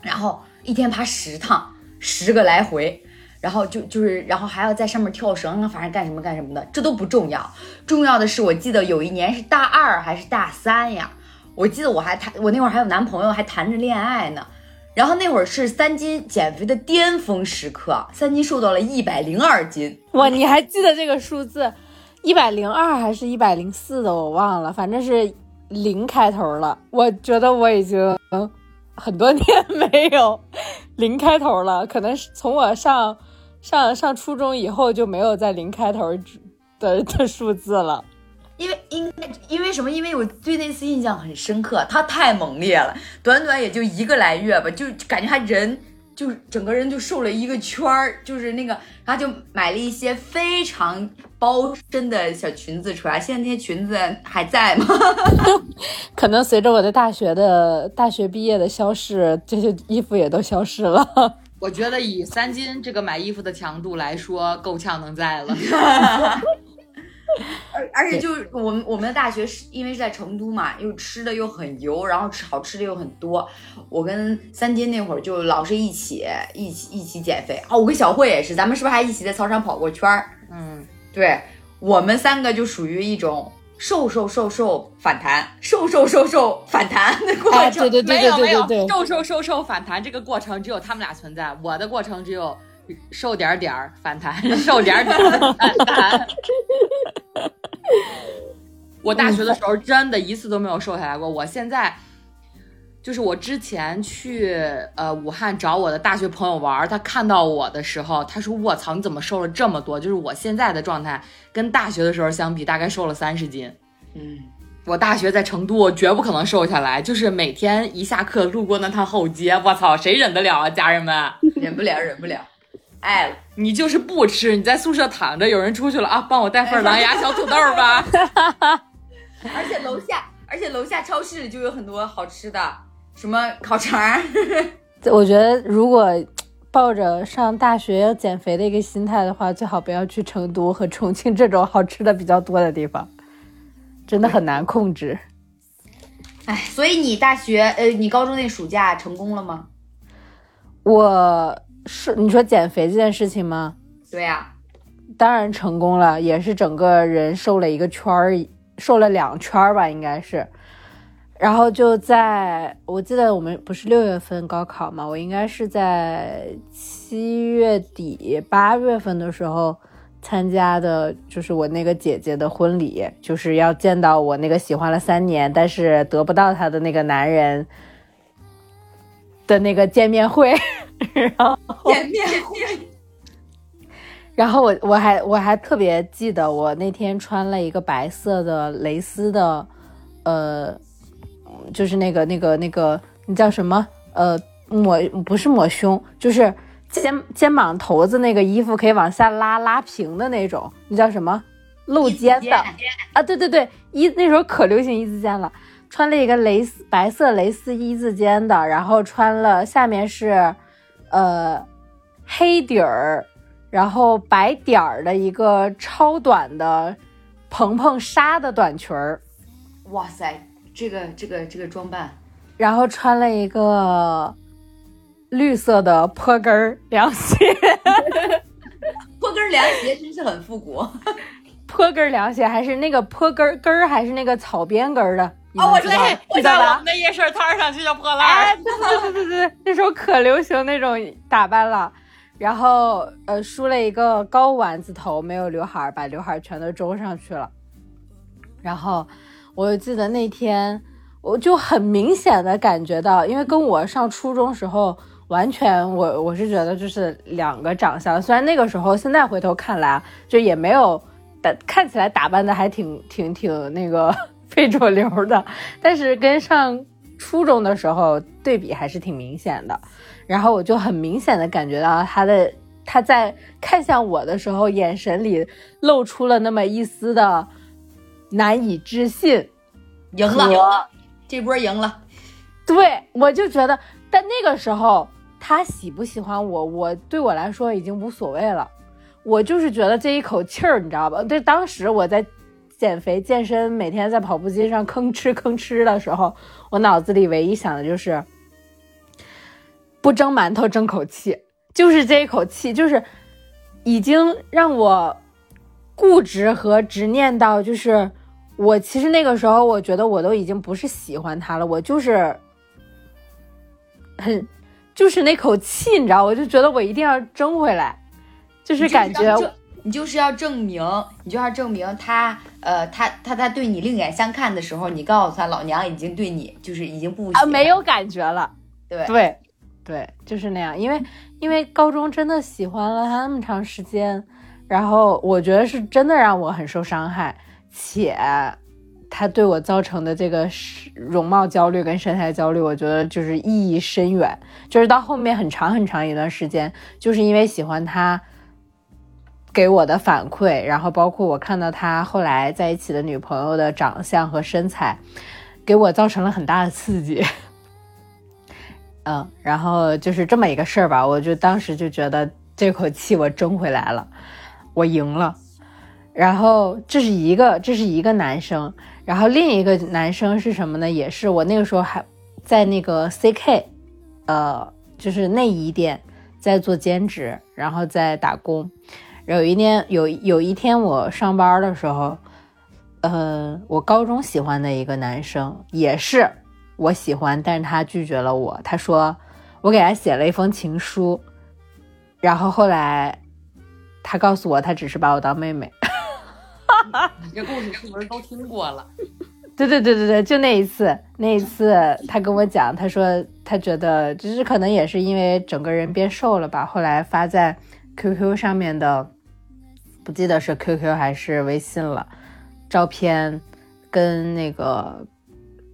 然后一天爬十趟，十个来回，然后就就是，然后还要在上面跳绳啊，反正干什么干什么的，这都不重要，重要的是我记得有一年是大二还是大三呀，我记得我还谈，我那会儿还有男朋友，还谈着恋爱呢。然后那会儿是三斤减肥的巅峰时刻，三斤瘦到了一百零二斤，哇，你还记得这个数字？一百零二还是一百零四的，我忘了，反正是零开头了。我觉得我已经很多年没有零开头了，可能是从我上上上初中以后就没有在零开头的的数字了。因为因因为什么？因为我对那次印象很深刻，他太猛烈了，短短也就一个来月吧，就感觉他人就整个人就瘦了一个圈儿，就是那个，然后就买了一些非常包身的小裙子出来。现在那些裙子还在吗？*laughs* 可能随着我的大学的大学毕业的消逝，这些衣服也都消失了。我觉得以三金这个买衣服的强度来说，够呛能在了。*laughs* *laughs* 而而且就是我们我们的大学是因为是在成都嘛，又吃的又很油，然后吃好吃的又很多。我跟三金那会儿就老是一起一起一起减肥啊。我跟小慧也是，咱们是不是还一起在操场跑过圈儿？嗯，对我们三个就属于一种瘦瘦瘦瘦反弹，瘦瘦瘦瘦反弹的过哎，程。对对对对没有没有对对，对，瘦瘦瘦瘦反弹这个过程只有他们俩存在，我的过程只有瘦点儿点儿反弹，*laughs* 瘦点儿点儿反弹。*laughs* 我大学的时候真的一次都没有瘦下来过，我现在。就是我之前去呃武汉找我的大学朋友玩儿，他看到我的时候，他说：“我操，你怎么瘦了这么多？”就是我现在的状态跟大学的时候相比，大概瘦了三十斤。嗯，我大学在成都，我绝不可能瘦下来。就是每天一下课路过那趟后街，我操，谁忍得了啊？家人们，忍不了，忍不了，爱了。你就是不吃，你在宿舍躺着，有人出去了啊，帮我带份狼牙小土豆吧。*laughs* 而且楼下，而且楼下超市里就有很多好吃的，什么烤肠儿。*laughs* 我觉得如果抱着上大学要减肥的一个心态的话，最好不要去成都和重庆这种好吃的比较多的地方，真的很难控制。哎，所以你大学呃，你高中那暑假成功了吗？我是你说减肥这件事情吗？对呀、当然成功了，也是整个人瘦了一个圈儿，瘦了两圈儿吧，应该是。然后就在我记得我们不是六月份高考嘛，我应该是在七月底八月份的时候参加的，就是我那个姐姐的婚礼，就是要见到我那个喜欢了三年但是得不到她的那个男人的那个见面会，然后。然后 *laughs* 我我还我还特别记得，我那天穿了一个白色的蕾丝的，呃，就是那个那个那个那叫什么？呃，抹不是抹胸，就是肩肩膀头子那个衣服可以往下拉拉平的那种，那叫什么？露肩的啊？对对对，一那时候可流行一字肩了，穿了一个蕾丝白色蕾丝一字肩的，然后穿了下面是呃黑底儿。然后白点儿的一个超短的蓬蓬纱的短裙儿，哇塞，这个这个这个装扮，然后穿了一个绿色的坡跟儿凉鞋，*laughs* 坡跟凉鞋真是很复古。*laughs* 坡跟儿凉鞋还是那个坡跟儿跟儿还是那个草编跟儿的？你哦我知道我知道吧？在我们的夜市摊儿上就叫破烂。对对对对对对，那时候可流行那种打扮了。然后呃，梳了一个高丸子头，没有刘海儿，把刘海儿全都周上去了。然后我记得那天，我就很明显的感觉到，因为跟我上初中时候完全我我是觉得就是两个长相。虽然那个时候现在回头看来，就也没有打看起来打扮的还挺挺挺那个非主流的，但是跟上初中的时候对比还是挺明显的。然后我就很明显的感觉到他的他在看向我的时候，眼神里露出了那么一丝的难以置信。赢了，赢了，这波赢了。对我就觉得，但那个时候他喜不喜欢我，我对我来说已经无所谓了。我就是觉得这一口气儿，你知道吧？对，当时我在减肥健身，每天在跑步机上吭哧吭哧的时候，我脑子里唯一想的就是。不蒸馒头争口气，就是这一口气，就是已经让我固执和执念到，就是我其实那个时候，我觉得我都已经不是喜欢他了，我就是很就是那口气，你知道，我就觉得我一定要争回来，就是感觉你就是要证明，你就要证明他，呃，他他在对你另眼相看的时候，你告诉他，老娘已经对你就是已经不啊没有感觉了，对对。对，就是那样。因为因为高中真的喜欢了他那么长时间，然后我觉得是真的让我很受伤害，且他对我造成的这个容貌焦虑跟身材焦虑，我觉得就是意义深远。就是到后面很长很长一段时间，就是因为喜欢他给我的反馈，然后包括我看到他后来在一起的女朋友的长相和身材，给我造成了很大的刺激。*laughs* 嗯，然后就是这么一个事儿吧，我就当时就觉得这口气我争回来了，我赢了。然后这是一个，这是一个男生，然后另一个男生是什么呢？也是我那个时候还在那个 CK，呃，就是内衣店在做兼职，然后在打工。有一天有有一天我上班的时候，呃，我高中喜欢的一个男生也是我喜欢，但是他拒绝了我。他说我给他写了一封情书，然后后来他告诉我，他只是把我当妹妹。你这故事是不是都听过了？对对对对对，就那一次，那一次他跟我讲，他说他觉得就是可能也是因为整个人变瘦了吧，后来发在 QQ 上面的，不记得是 QQ 还是微信了，照片跟那个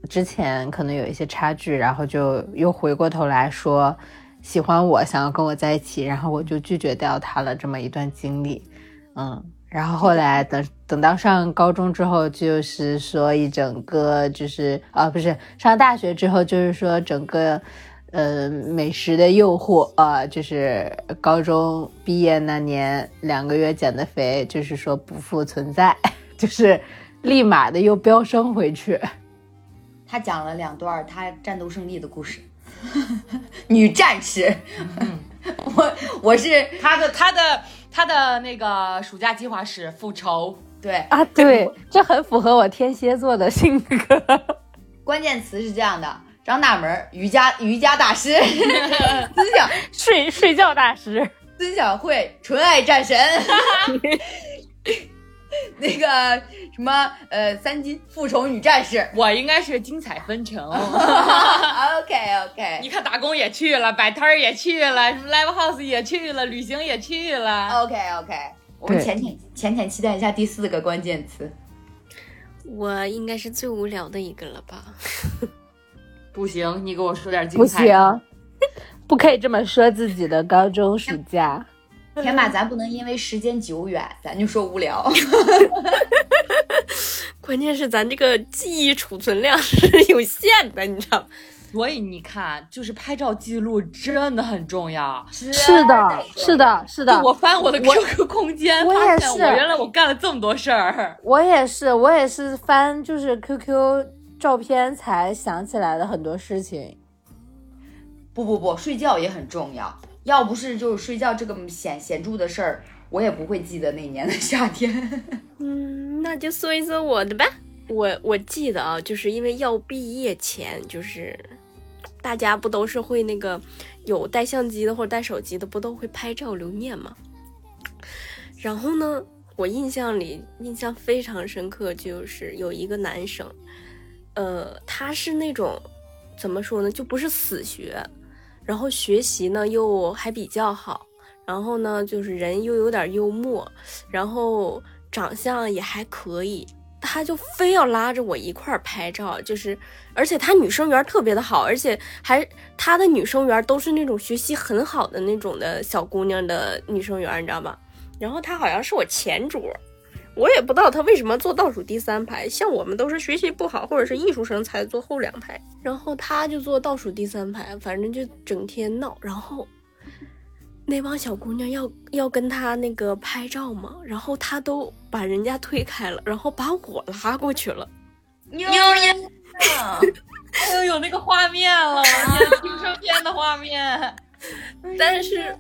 之前可能有一些差距，然后就又回过头来说喜欢我，想要跟我在一起，然后我就拒绝掉他了，这么一段经历，嗯。然后后来等等到上高中之后，就是说一整个就是啊，不是上大学之后，就是说整个，呃，美食的诱惑啊，就是高中毕业那年两个月减的肥，就是说不复存在，*laughs* 就是立马的又飙升回去。他讲了两段他战斗胜利的故事，*laughs* 女战士。*laughs* 我我是他的他的。他的那个暑假计划是复仇，对啊，对，这很符合我天蝎座的性格。关键词是这样的：张大门，瑜伽瑜伽大师，*laughs* 孙小 *laughs* 睡睡觉大师，孙小慧，纯爱战神。*laughs* 那个什么，呃，三金复仇女战士，我应该是精彩纷呈。OK OK，你看打工也去了，摆摊儿也去了，什么 live house 也去了，旅行也去了。OK OK，我们浅浅浅浅期待一下第四个关键词。我应该是最无聊的一个了吧？不行，你给我说点精彩。不行，不可以这么说自己的高中暑假。天马，咱不能因为时间久远，咱就说无聊。*laughs* 关键是咱这个记忆储存量是有限的，你知道所以你看，就是拍照记录真的很重要。是的，是的，是的。我翻我的 QQ 空间，我也是。原来我干了这么多事儿。我也是，我也是翻就是 QQ 照片才想起来的很多事情。不不不，睡觉也很重要。要不是就是睡觉这个显显著的事儿，我也不会记得那年的夏天。*laughs* 嗯，那就说一说我的吧。我我记得啊，就是因为要毕业前，就是大家不都是会那个有带相机的或者带手机的，不都会拍照留念吗？然后呢，我印象里印象非常深刻，就是有一个男生，呃，他是那种怎么说呢，就不是死学。然后学习呢又还比较好，然后呢就是人又有点幽默，然后长相也还可以，他就非要拉着我一块儿拍照，就是而且他女生缘特别的好，而且还他的女生缘都是那种学习很好的那种的小姑娘的女生缘，你知道吧？然后他好像是我前桌。我也不知道他为什么坐倒数第三排，像我们都是学习不好或者是艺术生才坐后两排，然后他就坐倒数第三排，反正就整天闹。然后那帮小姑娘要要跟他那个拍照嘛，然后他都把人家推开了，然后把我拉过去了。妞妞，又有那个画面了，演青春片的画面。但 *laughs* 是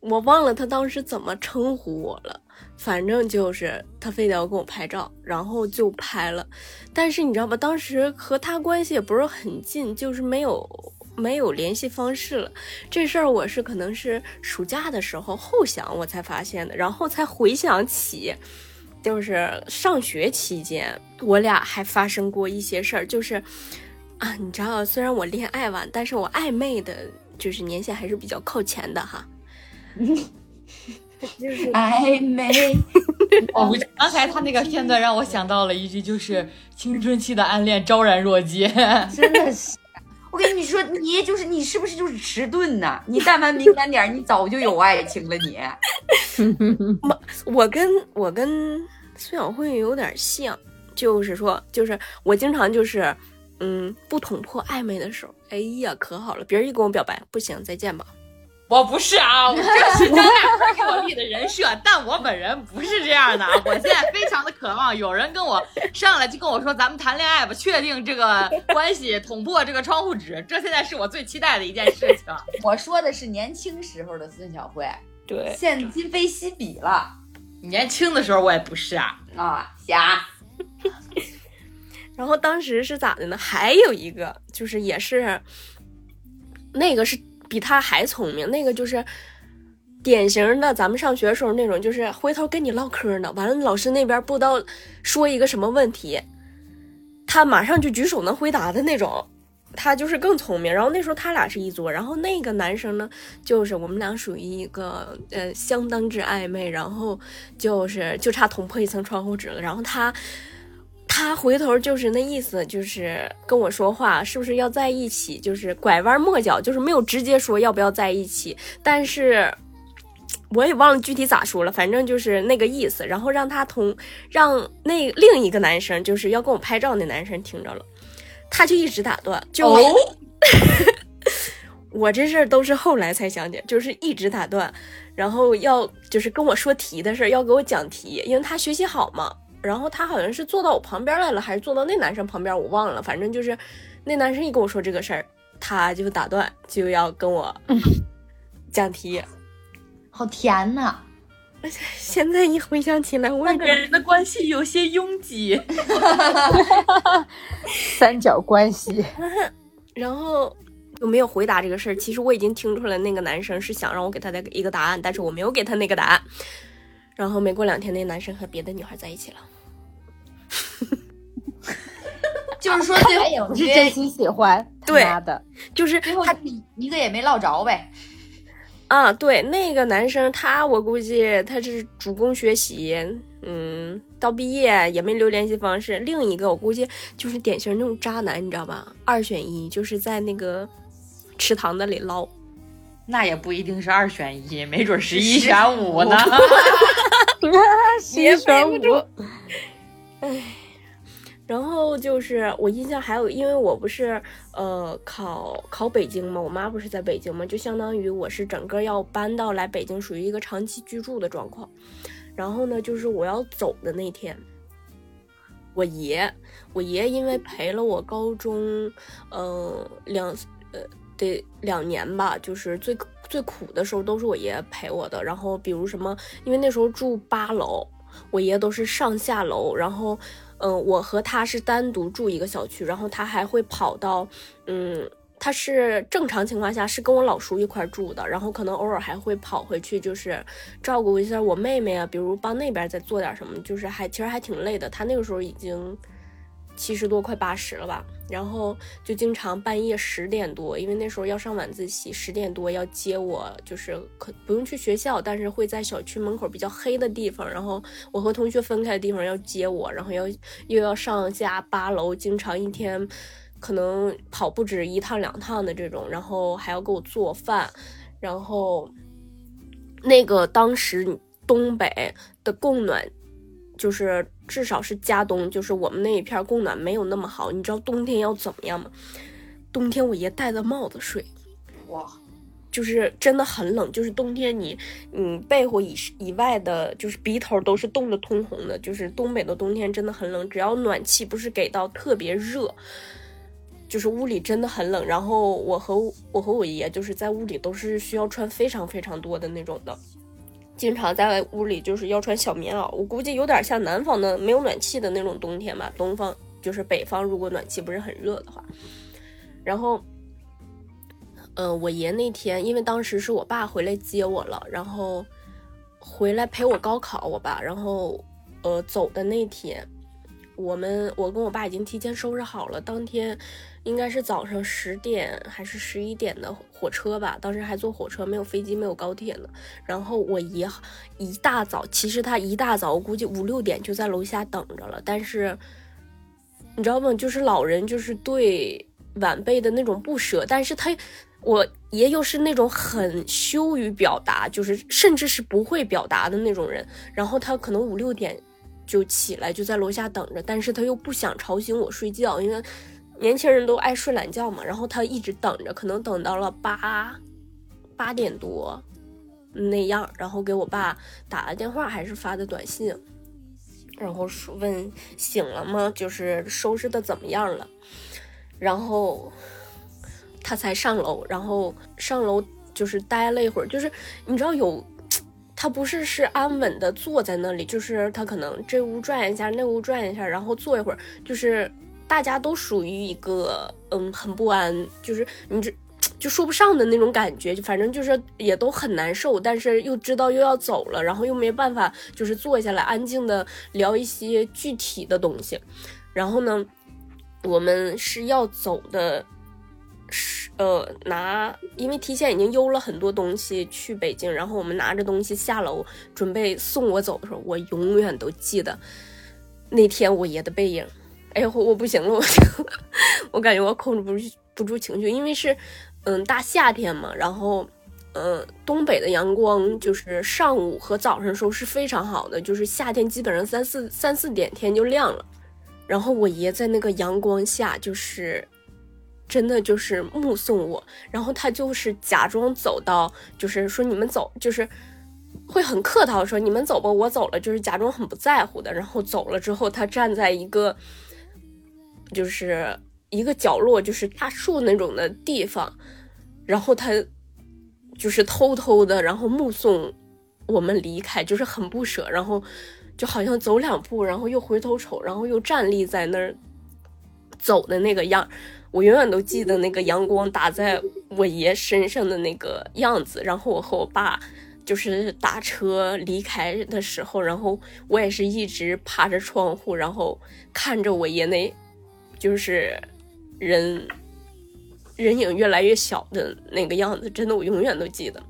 我忘了他当时怎么称呼我了。反正就是他非得要跟我拍照，然后就拍了。但是你知道吧，当时和他关系也不是很近，就是没有没有联系方式了。这事儿我是可能是暑假的时候后想我才发现的，然后才回想起，就是上学期间我俩还发生过一些事儿。就是啊，你知道，虽然我恋爱晚，但是我暧昧的就是年限还是比较靠前的哈。*laughs* 就是暧昧，*laughs* 哦，刚才他那个片段让我想到了一句，就是青春期的暗恋昭然若揭。*laughs* 真的是。我跟你说，你就是你，是不是就是迟钝呐？你但凡敏感点，你早就有爱情了。你，*laughs* 我跟我跟孙晓慧有点像，就是说，就是我经常就是，嗯，不捅破暧昧的时候，哎呀，可好了，别人一跟我表白，不行，再见吧。我不是啊，我这是张大哥给我立的人设，但我本人不是这样的。我现在非常的渴望有人跟我上来就跟我说，咱们谈恋爱吧，确定这个关系，捅破这个窗户纸，这现在是我最期待的一件事情。*laughs* 我说的是年轻时候的孙晓慧，对，现今非昔比了年轻的时候我也不是啊，啊，瞎。*laughs* 然后当时是咋的呢？还有一个就是也是，那个是比他还聪明，那个就是典型的咱们上学时候那种，就是回头跟你唠嗑呢，完了老师那边不知道说一个什么问题，他马上就举手能回答的那种。他就是更聪明，然后那时候他俩是一桌，然后那个男生呢，就是我们俩属于一个呃相当之暧昧，然后就是就差捅破一层窗户纸了，然后他他回头就是那意思，就是跟我说话，是不是要在一起？就是拐弯抹角，就是没有直接说要不要在一起，但是 *tsk* 我也忘了具体咋说了，反正就是那个意思。然后让他同让那另一个男生，就是要跟我拍照那男生听着了，他就一直打断，就、哦 *laughs* 我这事儿都是后来才想起，就是一直打断，然后要就是跟我说题的事儿，要给我讲题，因为他学习好嘛。然后他好像是坐到我旁边来了，还是坐到那男生旁边，我忘了。反正就是那男生一跟我说这个事儿，他就打断，就要跟我 *laughs* 讲题。好甜呐！现在一回想起来，我也两个人的关系有些拥挤。*laughs* 三角关系，*laughs* 然后我没有回答这个事儿。其实我已经听出来，那个男生是想让我给他的一个答案，但是我没有给他那个答案。然后没过两天，那男生和别的女孩在一起了。*laughs* 就是说最后也不是真心喜欢，对他妈的，就是最后他一个也没落着呗。啊，对，那个男生他，我估计他是主攻学习，嗯，到毕业也没留联系方式。另一个我估计就是典型那种渣男，你知道吧？二选一，就是在那个池塘那里捞。那也不一定是二选一，没准是一选五呢。*laughs* *laughs* 也一选五，唉，然后就是我印象还有，因为我不是呃考考北京嘛，我妈不是在北京嘛，就相当于我是整个要搬到来北京，属于一个长期居住的状况。然后呢，就是我要走的那天，我爷，我爷因为陪了我高中，呃两呃得两年吧，就是最最苦的时候都是我爷爷陪我的。然后比如什么，因为那时候住八楼，我爷爷都是上下楼，然后嗯、我和他是单独住一个小区，然后他还会跑到嗯。他是正常情况下是跟我老叔一块住的，然后可能偶尔还会跑回去，就是照顾一下我妹妹啊，比如帮那边再做点什么，就是还其实还挺累的。他那个时候已经七十多，快八十了吧，然后就经常半夜十点多，因为那时候要上晚自习，十点多要接我，就是可不用去学校，但是会在小区门口比较黑的地方，然后我和同学分开的地方要接我，然后要又要上下八楼，经常一天可能跑不止一趟两趟的这种，然后还要给我做饭，然后那个当时东北的供暖就是至少是加东，就是我们那一片供暖没有那么好。你知道冬天要怎么样吗？冬天我爷戴着帽子睡，哇，就是真的很冷，就是冬天你你被窝以以外的，就是鼻头都是冻得通红的，就是东北的冬天真的很冷，只要暖气不是给到特别热。就是屋里真的很冷，然后我和我和我爷就是在屋里都是需要穿非常非常多的那种的，经常在屋里就是要穿小棉袄，我估计有点像南方的没有暖气的那种冬天吧。东方就是北方，如果暖气不是很热的话，然后，呃，我爷那天因为当时是我爸回来接我了，然后回来陪我高考，我爸，然后呃走的那天，我们我跟我爸已经提前收拾好了，当天应该是早上十点还是十一点的火车吧，当时还坐火车，没有飞机，没有高铁呢。然后我爷一大早，其实他一大早，我估计五六点就在楼下等着了，但是你知道吗？就是老人就是对晚辈的那种不舍，但是他我爷又是那种很羞于表达，就是甚至是不会表达的那种人，然后他可能五六点。就起来就在楼下等着，但是他又不想吵醒我睡觉，因为年轻人都爱睡懒觉嘛。然后他一直等着，可能等到了八八点多那样，然后给我爸打了电话，还是发的短信，然后说问醒了吗？就是收拾的怎么样了？然后他才上楼，然后上楼就是待了一会儿，就是你知道有。他不是是安稳的坐在那里，就是他可能这屋转一下，那屋转一下，然后坐一会儿，就是大家都属于一个嗯很不安，就是你这就说不上的那种感觉，就反正就是也都很难受，但是又知道又要走了，然后又没办法，就是坐下来安静的聊一些具体的东西。然后呢，我们是要走的。是呃拿，因为提前已经邮了很多东西去北京，然后我们拿着东西下楼准备送我走的时候，我永远都记得那天我爷的背影。哎呦，我不行了，我 *laughs* 我感觉我控制不住不住情绪，因为是嗯大夏天嘛，然后嗯东北的阳光就是上午和早上时候是非常好的，就是夏天基本上三四三四点天就亮了，然后我爷在那个阳光下就是。真的就是目送我，然后他就是假装走到，就是说你们走，就是会很客套说你们走吧，我走了，就是假装很不在乎的。然后走了之后，他站在一个就是一个角落，就是大树那种的地方，然后他就是偷偷的，然后目送我们离开，就是很不舍，然后就好像走两步，然后又回头瞅，然后又站立在那儿走的那个样。我永远都记得那个阳光打在我爷身上的那个样子，然后我和我爸就是打车离开的时候，然后我也是一直趴着窗户，然后看着我爷那，就是人人影越来越小的那个样子，真的我永远都记得。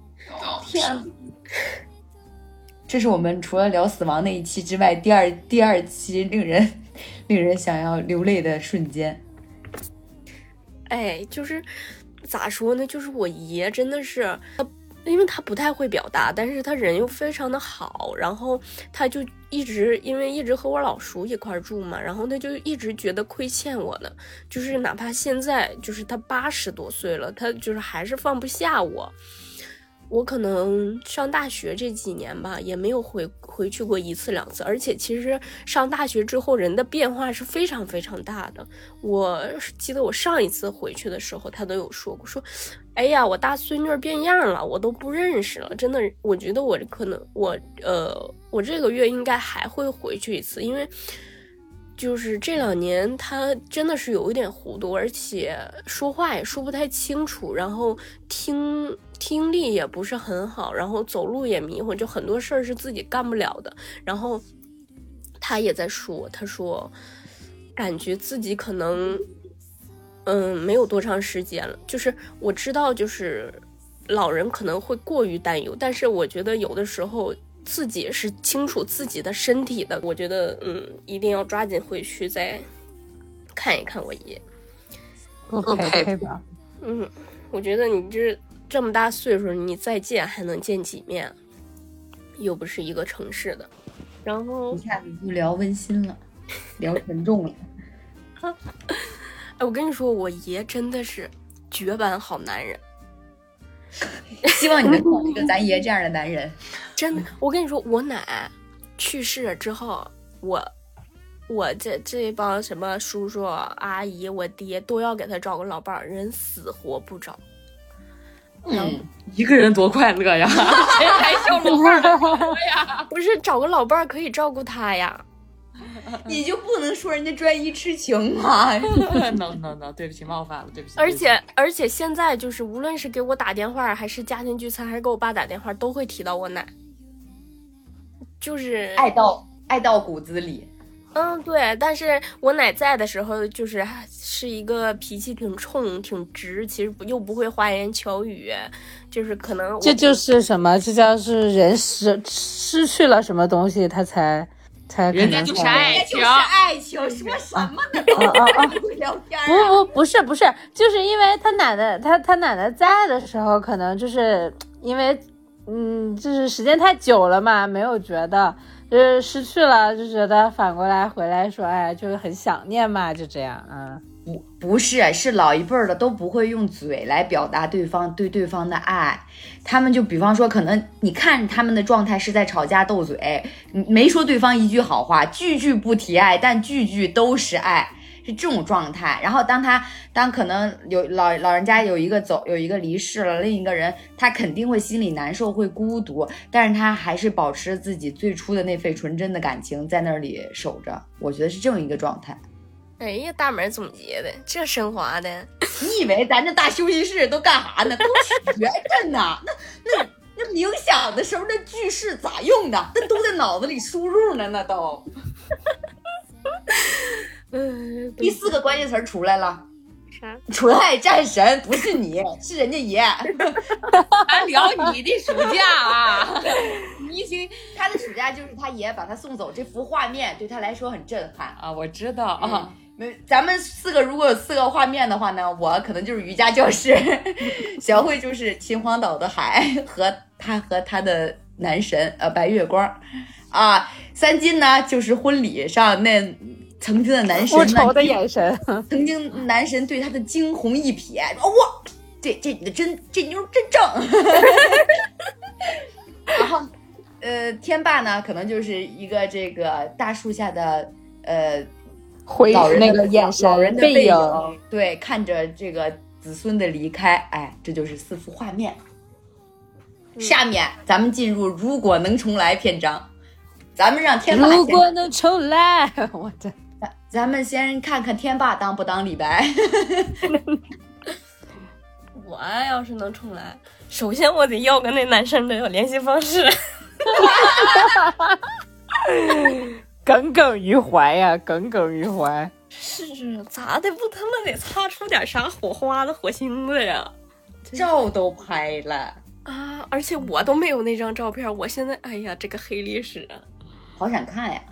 天，这是我们除了聊死亡那一期之外，第二第二期令人令人想要流泪的瞬间。哎，就是咋说呢？就是我爷真的是他，因为他不太会表达，但是他人又非常的好，然后他就一直因为一直和我老叔一块住嘛，然后他就一直觉得亏欠我呢。就是哪怕现在就是他八十多岁了，他就是还是放不下我。我可能上大学这几年吧，也没有回回去过一次两次，而且其实上大学之后人的变化是非常非常大的。我记得我上一次回去的时候，他都有说过，说，哎呀，我大孙女变样了，我都不认识了。真的，我觉得我可能我呃，我这个月应该还会回去一次，因为。就是这两年，他真的是有一点糊涂，而且说话也说不太清楚，然后听听力也不是很好，然后走路也迷糊，就很多事儿是自己干不了的。然后他也在说，他说感觉自己可能，嗯，没有多长时间了。就是我知道，就是老人可能会过于担忧，但是我觉得有的时候。自己是清楚自己的身体的，我觉得，嗯，一定要抓紧回去再看一看我爷。OK 吧？嗯，我觉得你这这么大岁数，你再见还能见几面？又不是一个城市的。然后一下子就聊温馨了，聊沉重了。*laughs* 哎，我跟你说，我爷真的是绝版好男人。*laughs* 希望你能找一个咱爷这样的男人。*laughs* 真的，我跟你说，我奶去世之后，我我这这帮什么叔叔阿姨，我爹都要给他找个老伴儿，人死活不找。嗯，*laughs* 一个人多快乐呀！谁还找老伴儿呀？不是找个老伴儿可以照顾他呀？*laughs* 你就不能说人家专一痴情吗？？no no no，，对不起，冒犯了，对不起。而且而且现在就是，无论是给我打电话，还是家庭聚餐，还是给我爸打电话，都会提到我奶。就是爱到爱到骨子里，嗯，对，但是我奶在的时候，就是是一个脾气挺冲、挺直，其实不又不会花言巧语，就是可能这就是什么？这叫是人失失去了什么东西，他才才人家就是爱情，爱情，说什么呢？聊天不不不是不是，就是因为他奶奶他他奶奶在的时候，可能就是因为嗯，就是时间太久了嘛，没有觉得。就是失去了，就觉得反过来回来说，哎，就是很想念嘛，就这样，嗯，不不是，是老一辈儿的都不会用嘴来表达对方对对方的爱，他们就比方说，可能你看他们的状态是在吵架斗嘴，没说对方一句好话，句句不提爱，但句句都是爱。是这种状态，然后当他当可能有老老人家有一个走有一个离世了，另一个人他肯定会心里难受，会孤独，但是他还是保持自己最初的那份纯真的感情在那里守着，我觉得是这么一个状态。哎呀，大门总结的这升华的，*laughs* 你以为咱这大休息室都干啥呢？都学着呢。*laughs* 那那那冥想的时候那句式咋用的？那都在脑子里输入呢，那都。*laughs* 嗯，第四个关键词出来了，啥？纯爱战神不是你，是人家爷。咱聊你的暑假啊，你听他的暑假就是他爷把他送走，这幅画面对他来说很震撼啊！我知道啊，没咱们四个如果有四个画面的话呢，我可能就是瑜伽教室，*laughs* 小慧就是秦皇岛的海和他和他的男神呃白月光啊，三金呢就是婚礼上那。曾经的男神，复仇的眼神。曾经男神对她的惊鸿一瞥，哇，这这女的真，这妞真正。*laughs* 然后，呃，天霸呢，可能就是一个这个大树下的呃，回那个眼神，老人的背影，对，看着这个子孙的离开，哎，这就是四幅画面。下面咱们进入如果能重来篇章，咱们让天霸。如果能重来，我的。咱们先看看天霸当不当李白。*laughs* 我要是能重来，首先我得要个那男生的联系方式。*laughs* 耿耿于怀呀，耿耿于怀。是咋的？不他妈得擦出点啥火花的、火星子呀？照都拍了啊！而且我都没有那张照片，我现在哎呀，这个黑历史，好想看呀！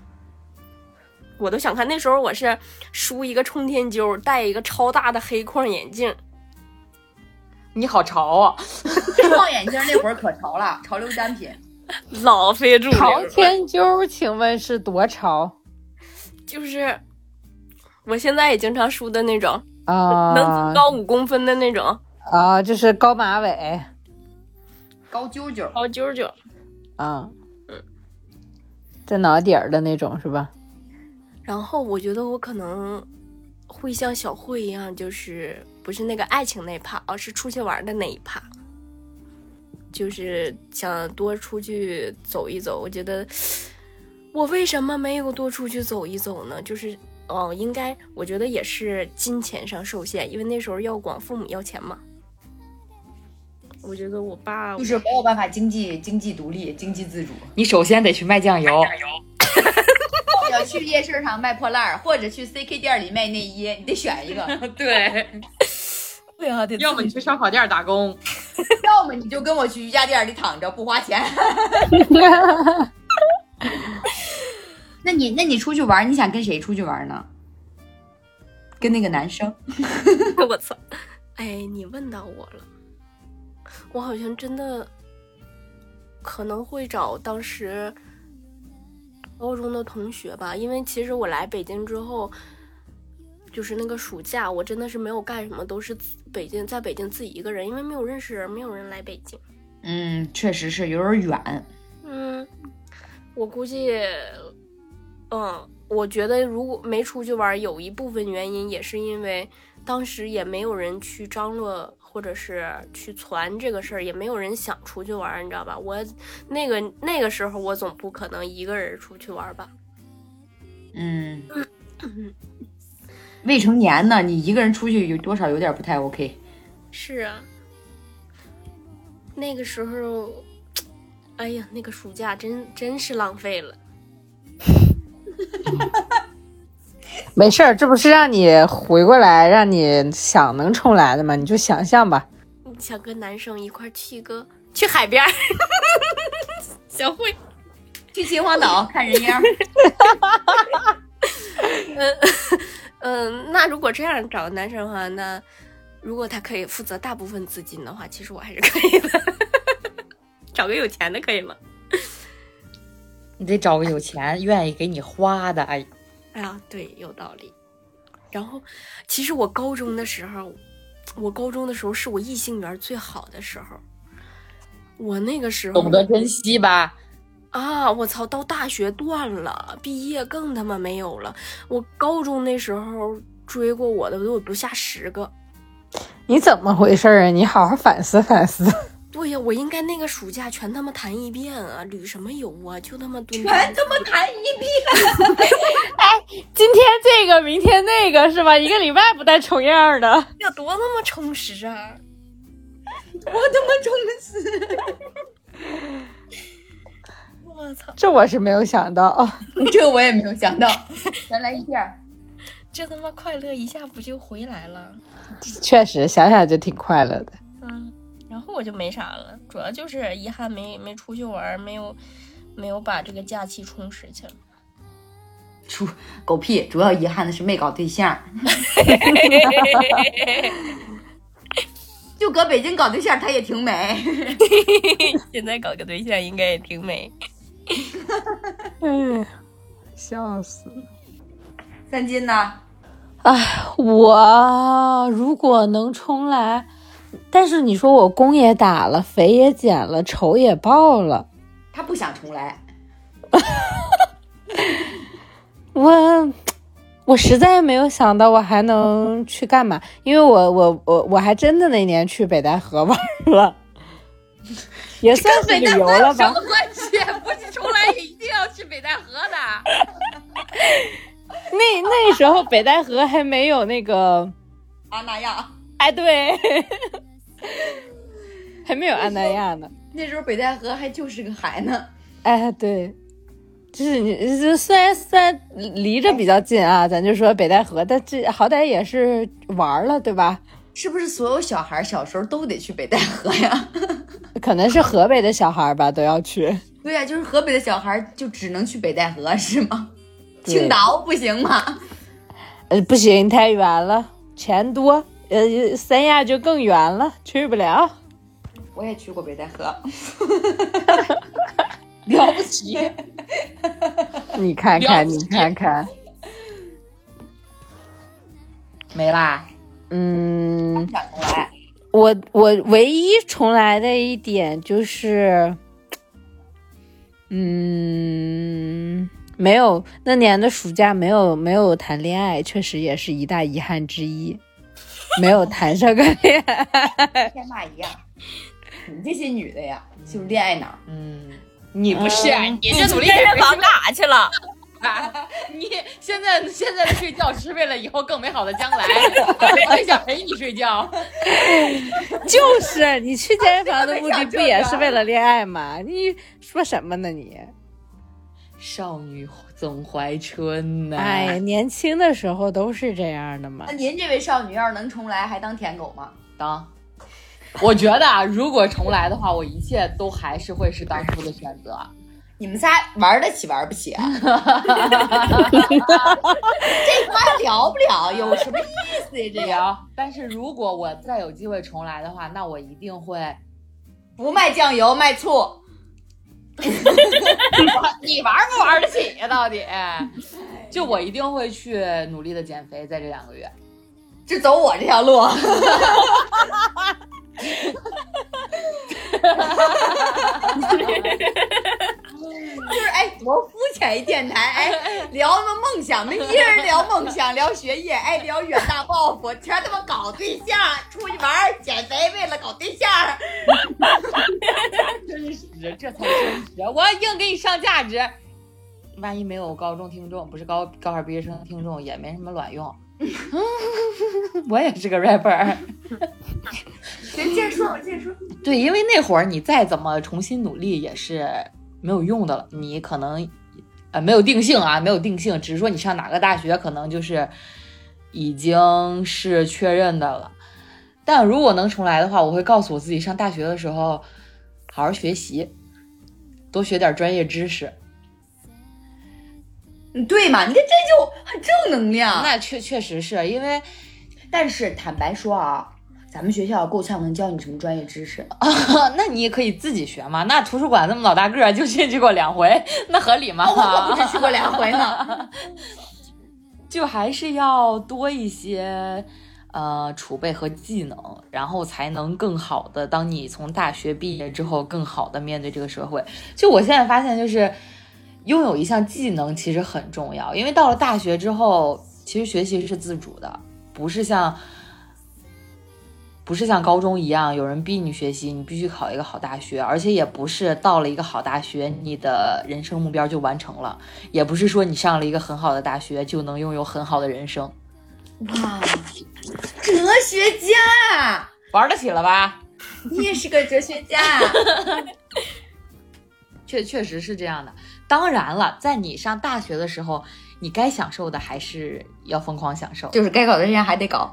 我都想看，那时候我是梳一个冲天揪，戴一个超大的黑框眼镜。你好潮啊！*laughs* *laughs* 框眼镜那会儿可潮了，潮流单品，*laughs* 老非主流。朝天揪，请问是多潮？就是我现在也经常梳的那种啊，能高五公分的那种。啊，就是高马尾、高揪揪、高揪揪啊，嗯，在脑底儿的那种是吧？然后我觉得我可能会像小慧一样，就是不是那个爱情那一趴，而是出去玩的那一趴，就是想多出去走一走。我觉得我为什么没有多出去走一走呢？就是哦，应该我觉得也是金钱上受限，因为那时候要管父母要钱嘛。我觉得我爸就是没有办法经济经济独立、经济自主。你首先得去卖酱油。要去夜市上卖破烂儿，或者去 CK 店里卖内衣，你得选一个。*laughs* 对，*laughs* 对啊，得。要么你去烧烤店打工，*laughs* 要么你就跟我去瑜伽垫里躺着不花钱。*laughs* 那你那你出去玩，你想跟谁出去玩呢？跟那个男生？*laughs* 我操！哎，你问到我了，我好像真的可能会找当时。高中的同学吧，因为其实我来北京之后，就是那个暑假，我真的是没有干什么，都是北京，在北京自己一个人，因为没有认识人，没有人来北京。嗯，确实是有点远。嗯，我估计，嗯，我觉得如果没出去玩，有一部分原因也是因为当时也没有人去张罗。或者是去传这个事儿，也没有人想出去玩，你知道吧？我那个那个时候，我总不可能一个人出去玩吧？嗯，*laughs* 未成年呢，你一个人出去有多少有点不太 OK？是啊，那个时候，哎呀，那个暑假真真是浪费了。*laughs* 没事儿，这不是让你回过来，让你想能重来的吗？你就想象吧。你想跟男生一块儿去个去海边儿，*laughs* 小慧，去秦皇岛看人妖。嗯嗯，那如果这样找个男生的话，那如果他可以负责大部分资金的话，其实我还是可以的。*laughs* 找个有钱的可以吗？你得找个有钱、愿意给你花的。哎，哎呀，对，有道理。然后，其实我高中的时候，我高中的时候是我异性缘最好的时候。我那个时候懂得珍惜吧。啊！我操，到大学断了，毕业更他妈没有了。我高中那时候追过我的都不下十个。你怎么回事啊？你好好反思反思。*laughs* 对呀，我应该那个暑假全他妈谈一遍啊！旅什么游啊？就他妈全他妈谈一遍。*laughs* 哎，今天这个，明天那个是吧？一个礼拜不带重样的，*laughs* 要多他妈充实啊！多他妈充实！我操，这我是没有想到，*laughs* 这我也没有想到。*laughs* 咱来一片，这他妈快乐一下不就回来了？确实想想就挺快乐的。嗯。然后我就没啥了，主要就是遗憾没没出去玩，没有没有把这个假期充实起来。出狗屁！主要遗憾的是没搞对象。*laughs* 就搁北京搞对象，他也挺美。现在搞个对象应该也挺美。*laughs* 哎，笑死！三金呢？哎，我如果能重来。但是你说我工也打了，肥也减了，仇也报了，他不想重来。*laughs* 我我实在没有想到我还能去干嘛，因为我我我我还真的那年去北戴河玩了，也算是旅游了吧？什么关系？不是重来也一定要去北戴河的。*laughs* 那那时候北戴河还没有那个阿那亚。哎，对，*laughs* 还没有安那亚呢。那时候北戴河还就是个海呢。哎，对，就是你，这虽然虽然离着比较近啊，咱就说北戴河，但这好歹也是玩了，对吧？是不是所有小孩小时候都得去北戴河呀？*laughs* 可能是河北的小孩吧，都要去。对呀，就是河北的小孩就只能去北戴河，*laughs* 是吗？青岛不行吗？呃，不行，太远了，钱多。呃，三亚就更远了，去不了。我也去过北戴河，*laughs* 了不起。*laughs* 你看看，你看看，没啦。嗯，想重来。我我唯一重来的一点就是，嗯，没有那年的暑假没有没有谈恋爱，确实也是一大遗憾之一。*laughs* 没有谈上个恋爱，天马一样。你 *laughs* 这些女的呀，就是恋爱脑。嗯，你不是，你这努力健身房干啥去了？啊，*laughs* 你现在现在的睡觉是为了以后更美好的将来，*laughs* 我也想陪你睡觉。*laughs* 就是你去健身房的目的不也是为了恋爱吗？你说什么呢你？少女总怀春呐！哎，年轻的时候都是这样的嘛。那您这位少女要是能重来，还当舔狗吗？当。我觉得啊，如果重来的话，我一切都还是会是当初的选择。你们仨玩得起玩不起？啊？*laughs* 这妈聊不了，有什么意思呀？这聊。但是如果我再有机会重来的话，那我一定会不卖酱油，卖醋。*laughs* 你玩不玩得起呀？到底？就我一定会去努力的减肥，在这两个月，就走我这条路。就是哎，多肤浅一电台哎，聊什么梦想？没一人聊梦想，聊学业，哎，聊远大抱负，全他妈搞对象，出去玩减肥，为了搞对象。真实，这才真实。我要硬给你上价值，万一没有高中听众，不是高高二毕业生听众，也没什么卵用。*laughs* 我也是个 rapper。行，接着说，我接着说。对，因为那会儿你再怎么重新努力也是没有用的了。你可能，呃，没有定性啊，没有定性，只是说你上哪个大学可能就是已经是确认的了。但如果能重来的话，我会告诉我自己，上大学的时候好好学习，多学点专业知识。嗯对嘛？你看这就很正能量。那确确实是因为，但是坦白说啊，咱们学校够呛能教你什么专业知识。*laughs* 那你也可以自己学嘛。那图书馆那么老大个儿，就进去过两回，那合理吗？我可不止去过两回呢。*laughs* 就还是要多一些呃储备和技能，然后才能更好的，当你从大学毕业之后，更好的面对这个社会。就我现在发现，就是拥有一项技能其实很重要，因为到了大学之后，其实学习是自主的，不是像。不是像高中一样有人逼你学习，你必须考一个好大学，而且也不是到了一个好大学，你的人生目标就完成了，也不是说你上了一个很好的大学就能拥有很好的人生。哇，哲学家，玩得起了吧？你也是个哲学家。确确实是这样的。当然了，在你上大学的时候，你该享受的还是要疯狂享受，就是该搞的事情还得搞。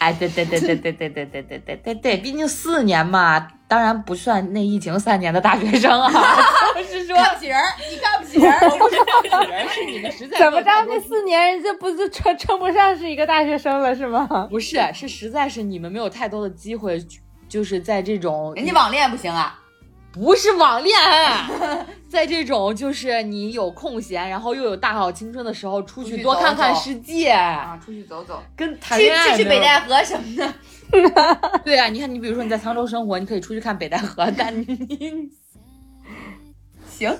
哎，对对对对对对对对对对对对，毕竟四年嘛，当然不算那疫情三年的大学生啊。*laughs* 我是说，看不起人，你看不起人，不是看不起人，是你们实在怎么着？那四年人家不是称称不上是一个大学生了是吗？不是，是实在是你们没有太多的机会，就是在这种人家网恋不行啊。不是网恋，*laughs* 在这种就是你有空闲，然后又有大好青春的时候，出去多看看世界啊，出去走走，跟谈恋爱去去北戴河什么的。*laughs* 对啊，你看，你比如说你在沧州生活，你可以出去看北戴河，但你 *laughs* 行，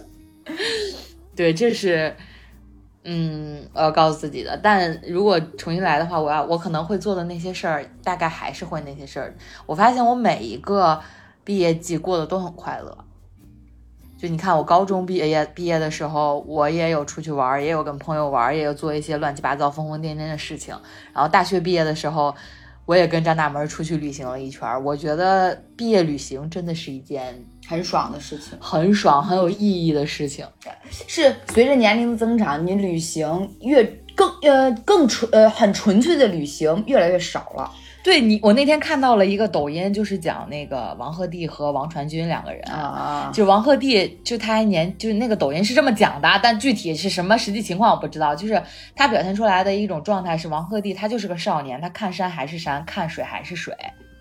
对，这是嗯，我要告诉自己的。但如果重新来的话，我要我可能会做的那些事儿，大概还是会那些事儿。我发现我每一个。毕业季过得都很快乐，就你看我高中毕业毕业的时候，我也有出去玩，也有跟朋友玩，也有做一些乱七八糟疯疯癫癫的事情。然后大学毕业的时候，我也跟张大门出去旅行了一圈。我觉得毕业旅行真的是一件很爽的事情，很爽、很有意义的事情。是随着年龄的增长，你旅行越更呃更纯呃很纯粹的旅行越来越少了。对你，我那天看到了一个抖音，就是讲那个王鹤棣和王传君两个人啊，就王鹤棣，就他还年，就是那个抖音是这么讲的，但具体是什么实际情况我不知道。就是他表现出来的一种状态是，王鹤棣他就是个少年，他看山还是山，看水还是水，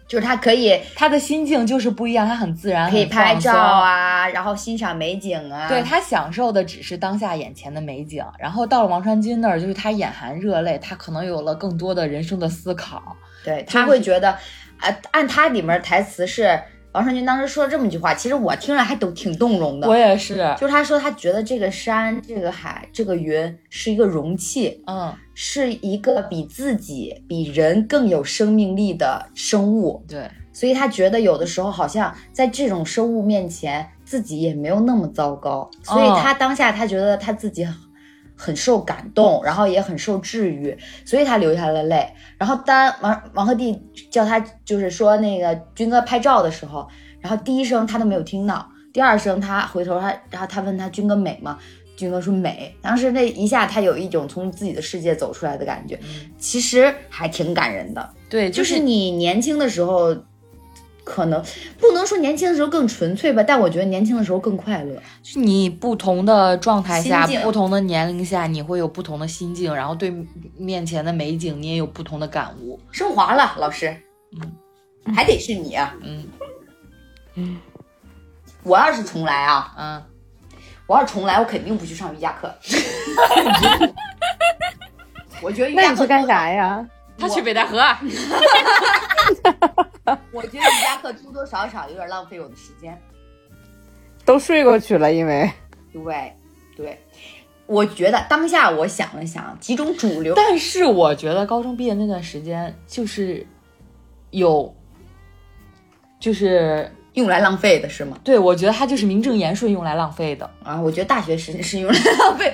就是他可以，他的心境就是不一样，他很自然，可以拍照啊，然后欣赏美景啊。对他享受的只是当下眼前的美景，然后到了王传君那儿，就是他眼含热泪，他可能有了更多的人生的思考。对他会觉得，啊，按他里面台词是王传君当时说了这么一句话，其实我听着还都挺动容的。我也是，就是他说他觉得这个山、这个海、这个云是一个容器，嗯，是一个比自己、比人更有生命力的生物。对，所以他觉得有的时候好像在这种生物面前，自己也没有那么糟糕。所以他当下他觉得他自己。很受感动，然后也很受治愈，所以他流下了泪。然后当王王鹤棣叫他就是说那个军哥拍照的时候，然后第一声他都没有听到，第二声他回头他然后他问他军哥美吗？军哥说美。当时那一下他有一种从自己的世界走出来的感觉，其实还挺感人的。对，就是你年轻的时候。可能不能说年轻的时候更纯粹吧，但我觉得年轻的时候更快乐。就你不同的状态下、不同的年龄下，你会有不同的心境，然后对面前的美景你也有不同的感悟。升华了，老师，嗯，还得是你啊，嗯嗯。我要是重来啊，嗯，我要是重来，我肯定不去上瑜伽课。*laughs* 我觉得那你去干啥呀？他去北戴河。*laughs* 我觉得瑜伽课多多少少有点浪费我的时间，都睡过去了，因为对对，我觉得当下我想了想，几种主流，但是我觉得高中毕业那段时间就是有，就是用来浪费的是吗？对，我觉得他就是名正言顺用来浪费的啊。我觉得大学时间是用来浪费，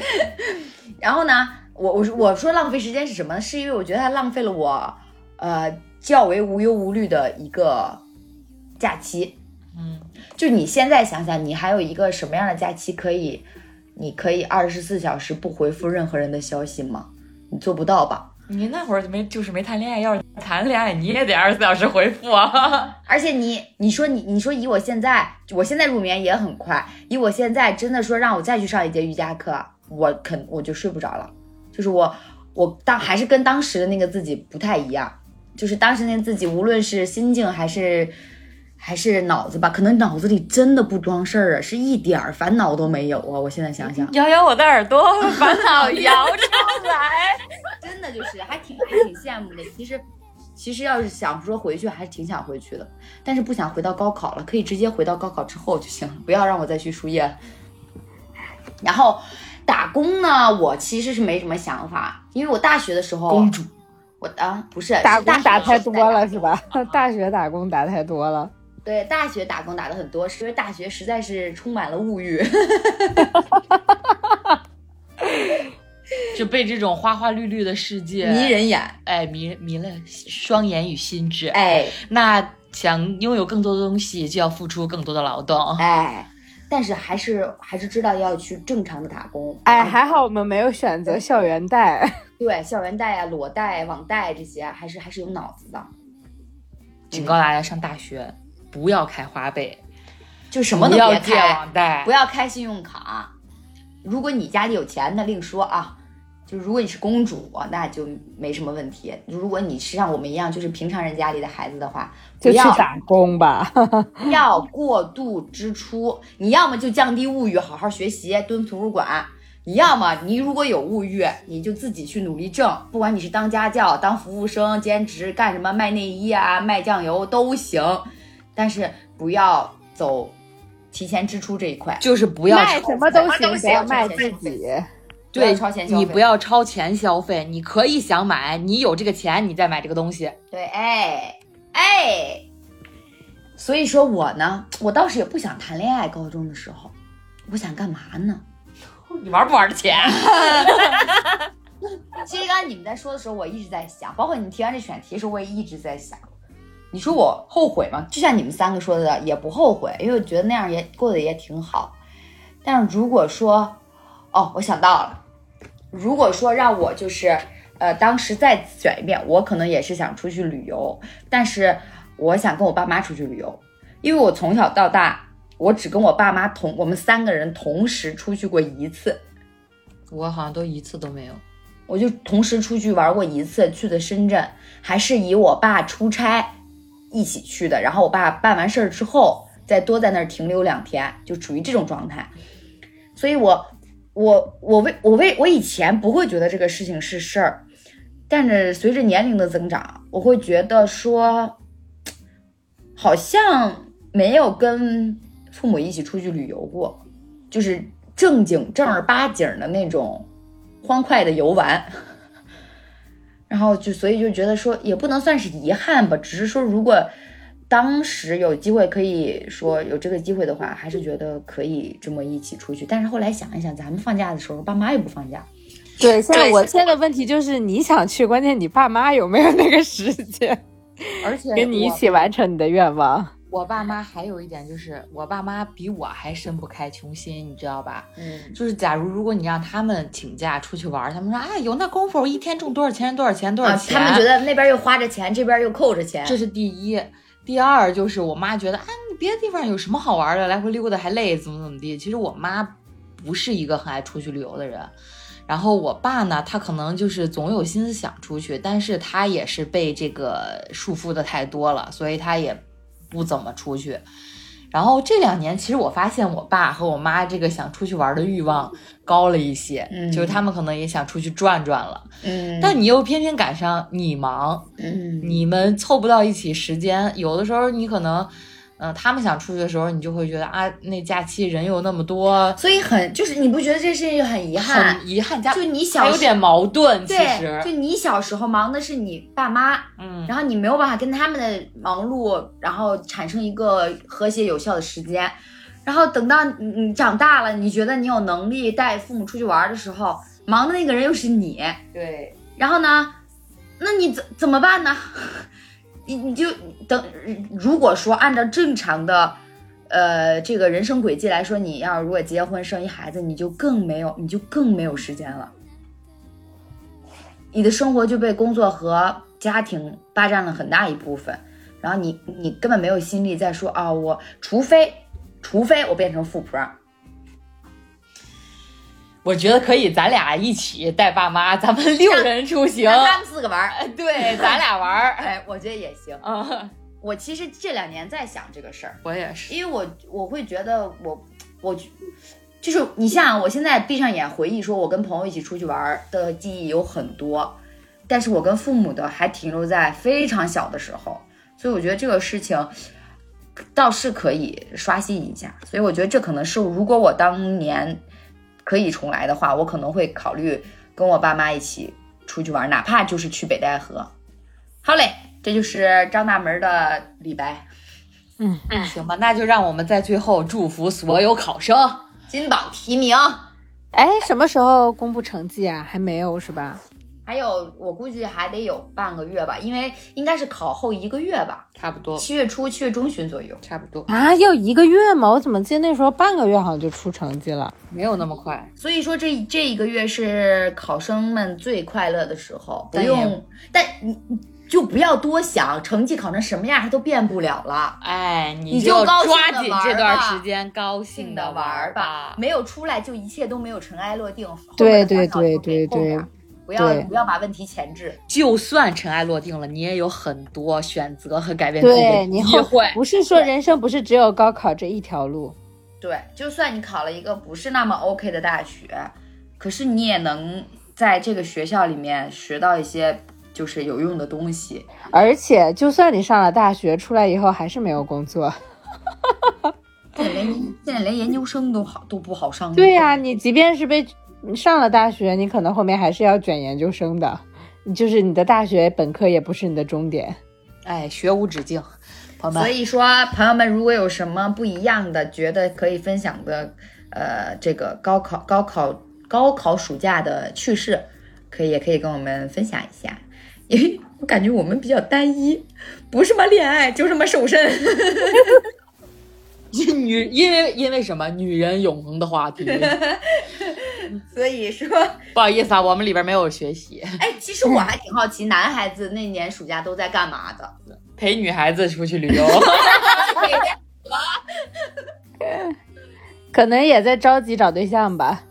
*laughs* 然后呢，我我我说浪费时间是什么？是因为我觉得它浪费了我，呃。较为无忧无虑的一个假期，嗯，就你现在想想，你还有一个什么样的假期可以你可以二十四小时不回复任何人的消息吗？你做不到吧？你那会儿没就是没谈恋爱，要是谈恋爱你也得二十四小时回复啊。*laughs* 而且你你说你你说以我现在，我现在入眠也很快，以我现在真的说让我再去上一节瑜伽课，我肯我就睡不着了。就是我我当还是跟当时的那个自己不太一样，就是当时那自己无论是心境还是还是脑子吧，可能脑子里真的不装事儿啊，是一点儿烦恼都没有啊。我现在想想，*laughs* 摇摇我的耳朵，*laughs* 烦恼 *laughs* 摇出来。真的就是还挺还挺羡慕的。其实其实要是想说回去，还是挺想回去的，但是不想回到高考了，可以直接回到高考之后就行了，不要让我再去输液了。然后打工呢，我其实是没什么想法，因为我大学的时候，公主，我啊不是打工打太多了是吧？*laughs* 大学打工打太多了。对，大学打工打的很多，是因为大学实在是充满了物欲。*laughs* 就被这种花花绿绿的世界迷，人眼，哎迷迷了双眼与心智。哎那想拥有更多的东西，就要付出更多的劳动。哎，但是还是还是知道要去正常的打工。哎，还好我们没有选择校园贷。对，校园贷啊、裸贷、网贷这些，还是还是有脑子的。警告大家，上大学不要开花呗，就什么都不要借别开，网贷不。要开信用卡。如果你家里有钱，那另说啊。就如果你是公主，那就没什么问题。如果你是像我们一样，就是平常人家里的孩子的话，不就去要打工吧。*laughs* 不要过度支出。你要么就降低物欲，好好学习，蹲图书馆；你要么你如果有物欲，你就自己去努力挣。不管你是当家教、当服务生、兼职干什么，卖内衣啊、卖酱油都行，但是不要走提前支出这一块。就是不要卖什么都行，都不要卖自己。对超前消费你不要超前消费，你可以想买，你有这个钱，你再买这个东西。对，哎哎，所以说我呢，我倒是也不想谈恋爱。高中的时候，我想干嘛呢？*laughs* 你玩不玩得起？*laughs* 其实刚才你们在说的时候，我一直在想，包括你们提完这选题的时候，我也一直在想，你说我后悔吗？就像你们三个说的，也不后悔，因为我觉得那样也过得也挺好。但是如果说，哦，我想到了，如果说让我就是，呃，当时再选一遍，我可能也是想出去旅游，但是我想跟我爸妈出去旅游，因为我从小到大，我只跟我爸妈同，我们三个人同时出去过一次。我好像都一次都没有。我就同时出去玩过一次，去的深圳，还是以我爸出差一起去的。然后我爸办完事儿之后，再多在那儿停留两天，就处于这种状态。所以我，我，我为我为我以前不会觉得这个事情是事儿，但是随着年龄的增长，我会觉得说，好像没有跟父母一起出去旅游过，就是正经正儿八经的那种欢快的游玩。*laughs* 然后就所以就觉得说也不能算是遗憾吧，只是说如果当时有机会可以说有这个机会的话，还是觉得可以这么一起出去。但是后来想一想，咱们放假的时候，爸妈又不放假，对，现在我现在的问题就是你想去，关键你爸妈有没有那个时间 *laughs* 而且跟你一起完成你的愿望？我爸妈还有一点就是，我爸妈比我还伸不开穷心，你知道吧？嗯，就是假如如果你让他们请假出去玩，他们说啊有那功夫，我一天挣多少钱多少钱多少啊，钱。他们觉得那边又花着钱，这边又扣着钱，这是第一。第二就是我妈觉得，啊，你别的地方有什么好玩的，来回溜达还累，怎么怎么地。其实我妈不是一个很爱出去旅游的人。然后我爸呢，他可能就是总有心思想出去，但是他也是被这个束缚的太多了，所以他也不怎么出去。然后这两年，其实我发现我爸和我妈这个想出去玩的欲望高了一些，嗯就是他们可能也想出去转转了。嗯，但你又偏偏赶上你忙，嗯，你们凑不到一起时间，有的时候你可能，嗯、他们想出去的时候，你就会觉得啊，那假期人又那么多，所以很就是你不觉得这事情很遗憾？很遗憾，加就你小有点矛盾，其对，实就，你小时候忙的是你爸妈，嗯，然后你没有办法跟他们的忙碌，然后产生一个和谐有效的时间。然后等到你你长大了，你觉得你有能力带父母出去玩的时候，忙的那个人又是你。对，然后呢，那你怎怎么办呢？你你就等，如果说按照正常的呃这个人生轨迹来说，你要如果结婚生一孩子，你就更没有，你就更没有时间了。你的生活就被工作和家庭霸占了很大一部分，然后你你根本没有心力再说啊，我除非除非我变成富婆，我觉得可以，咱俩一起带爸妈，咱们六人出行。让他们四个玩儿。对，咱俩玩儿。*laughs* 哎，我觉得也行。啊，我其实这两年在想这个事儿，我也是。因为我我会觉得我我就是你像我现在闭上眼回忆，说我跟朋友一起出去玩儿的记忆有很多，但是我跟父母的还停留在非常小的时候，所以我觉得这个事情倒是可以刷新一下。所以我觉得这可能是如果我当年可以重来的话，我可能会考虑跟我爸妈一起出去玩，哪怕就是去北戴河。好嘞，这就是张大门的李白。嗯行吧，那就让我们在最后祝福所有考生。金榜题名。哎，什么时候公布成绩啊？还没有是吧？还有，我估计还得有半个月吧，因为应该是考后一个月吧，差不多，七月初、七月中旬左右。差不多，啊，要一个月吗？我怎么记得那时候半个月好像就出成绩了？没有那么快。所以说这这一个月是考生们最快乐的时候，不用，但你你就不要多想，成绩考成什么样它都变不了了。哎，你你就抓紧这段时间，高兴的的玩儿吧吧，。没有出来就一切都没有尘埃落定。对对对对对不要不要把问题前置。就算尘埃落定了，你也有很多选择和改变自己的对你后机会。不是说人生不是只有高考这一条路，对，就算你考了一个不是那么 OK 的大学，可是你也能在这个学校里面学到一些就是有用的东西。而且就算你上了大学，出来以后还是没有工作。*laughs* 现在连现在连研究生都好都不好上。对呀、你即便是被上了大学，你可能后面还是要卷研究生的，就是你的大学本科也不是你的终点。哎，学无止境，朋友们。所以说，朋友们如果有什么不一样的，觉得可以分享的，呃，这个高考、高考、高考暑假的趣事，可以也可以跟我们分享一下。因为我感觉我们比较单一，不是么恋爱，就什么瘦身。*laughs* *laughs* 女，因为因为什么？女人永恒的话题。*laughs* 所以说，不好意思啊，我们里边没有学习，哎，其实我还挺好奇，男孩子那年暑假都在干嘛的？*laughs* 陪女孩子出去旅游。可能也在着急找对象吧。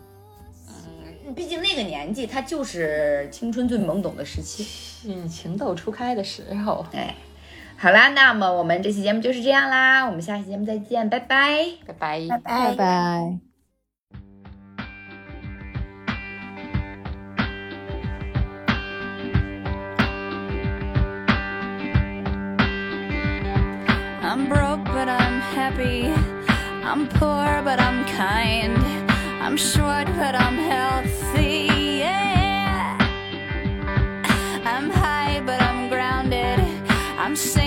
嗯毕竟那个年纪，他就是青春最懵懂的时期。嗯，情窦初开的时候。哎，好啦，那么我们这期节目就是这样啦，我们下期节目再见，拜拜。拜拜。拜拜。 I'm broke, but I'm happy. I'm poor, but I'm kind. I'm short, but I'm healthy. Yeah. I'm high, but I'm grounded. I'm sane,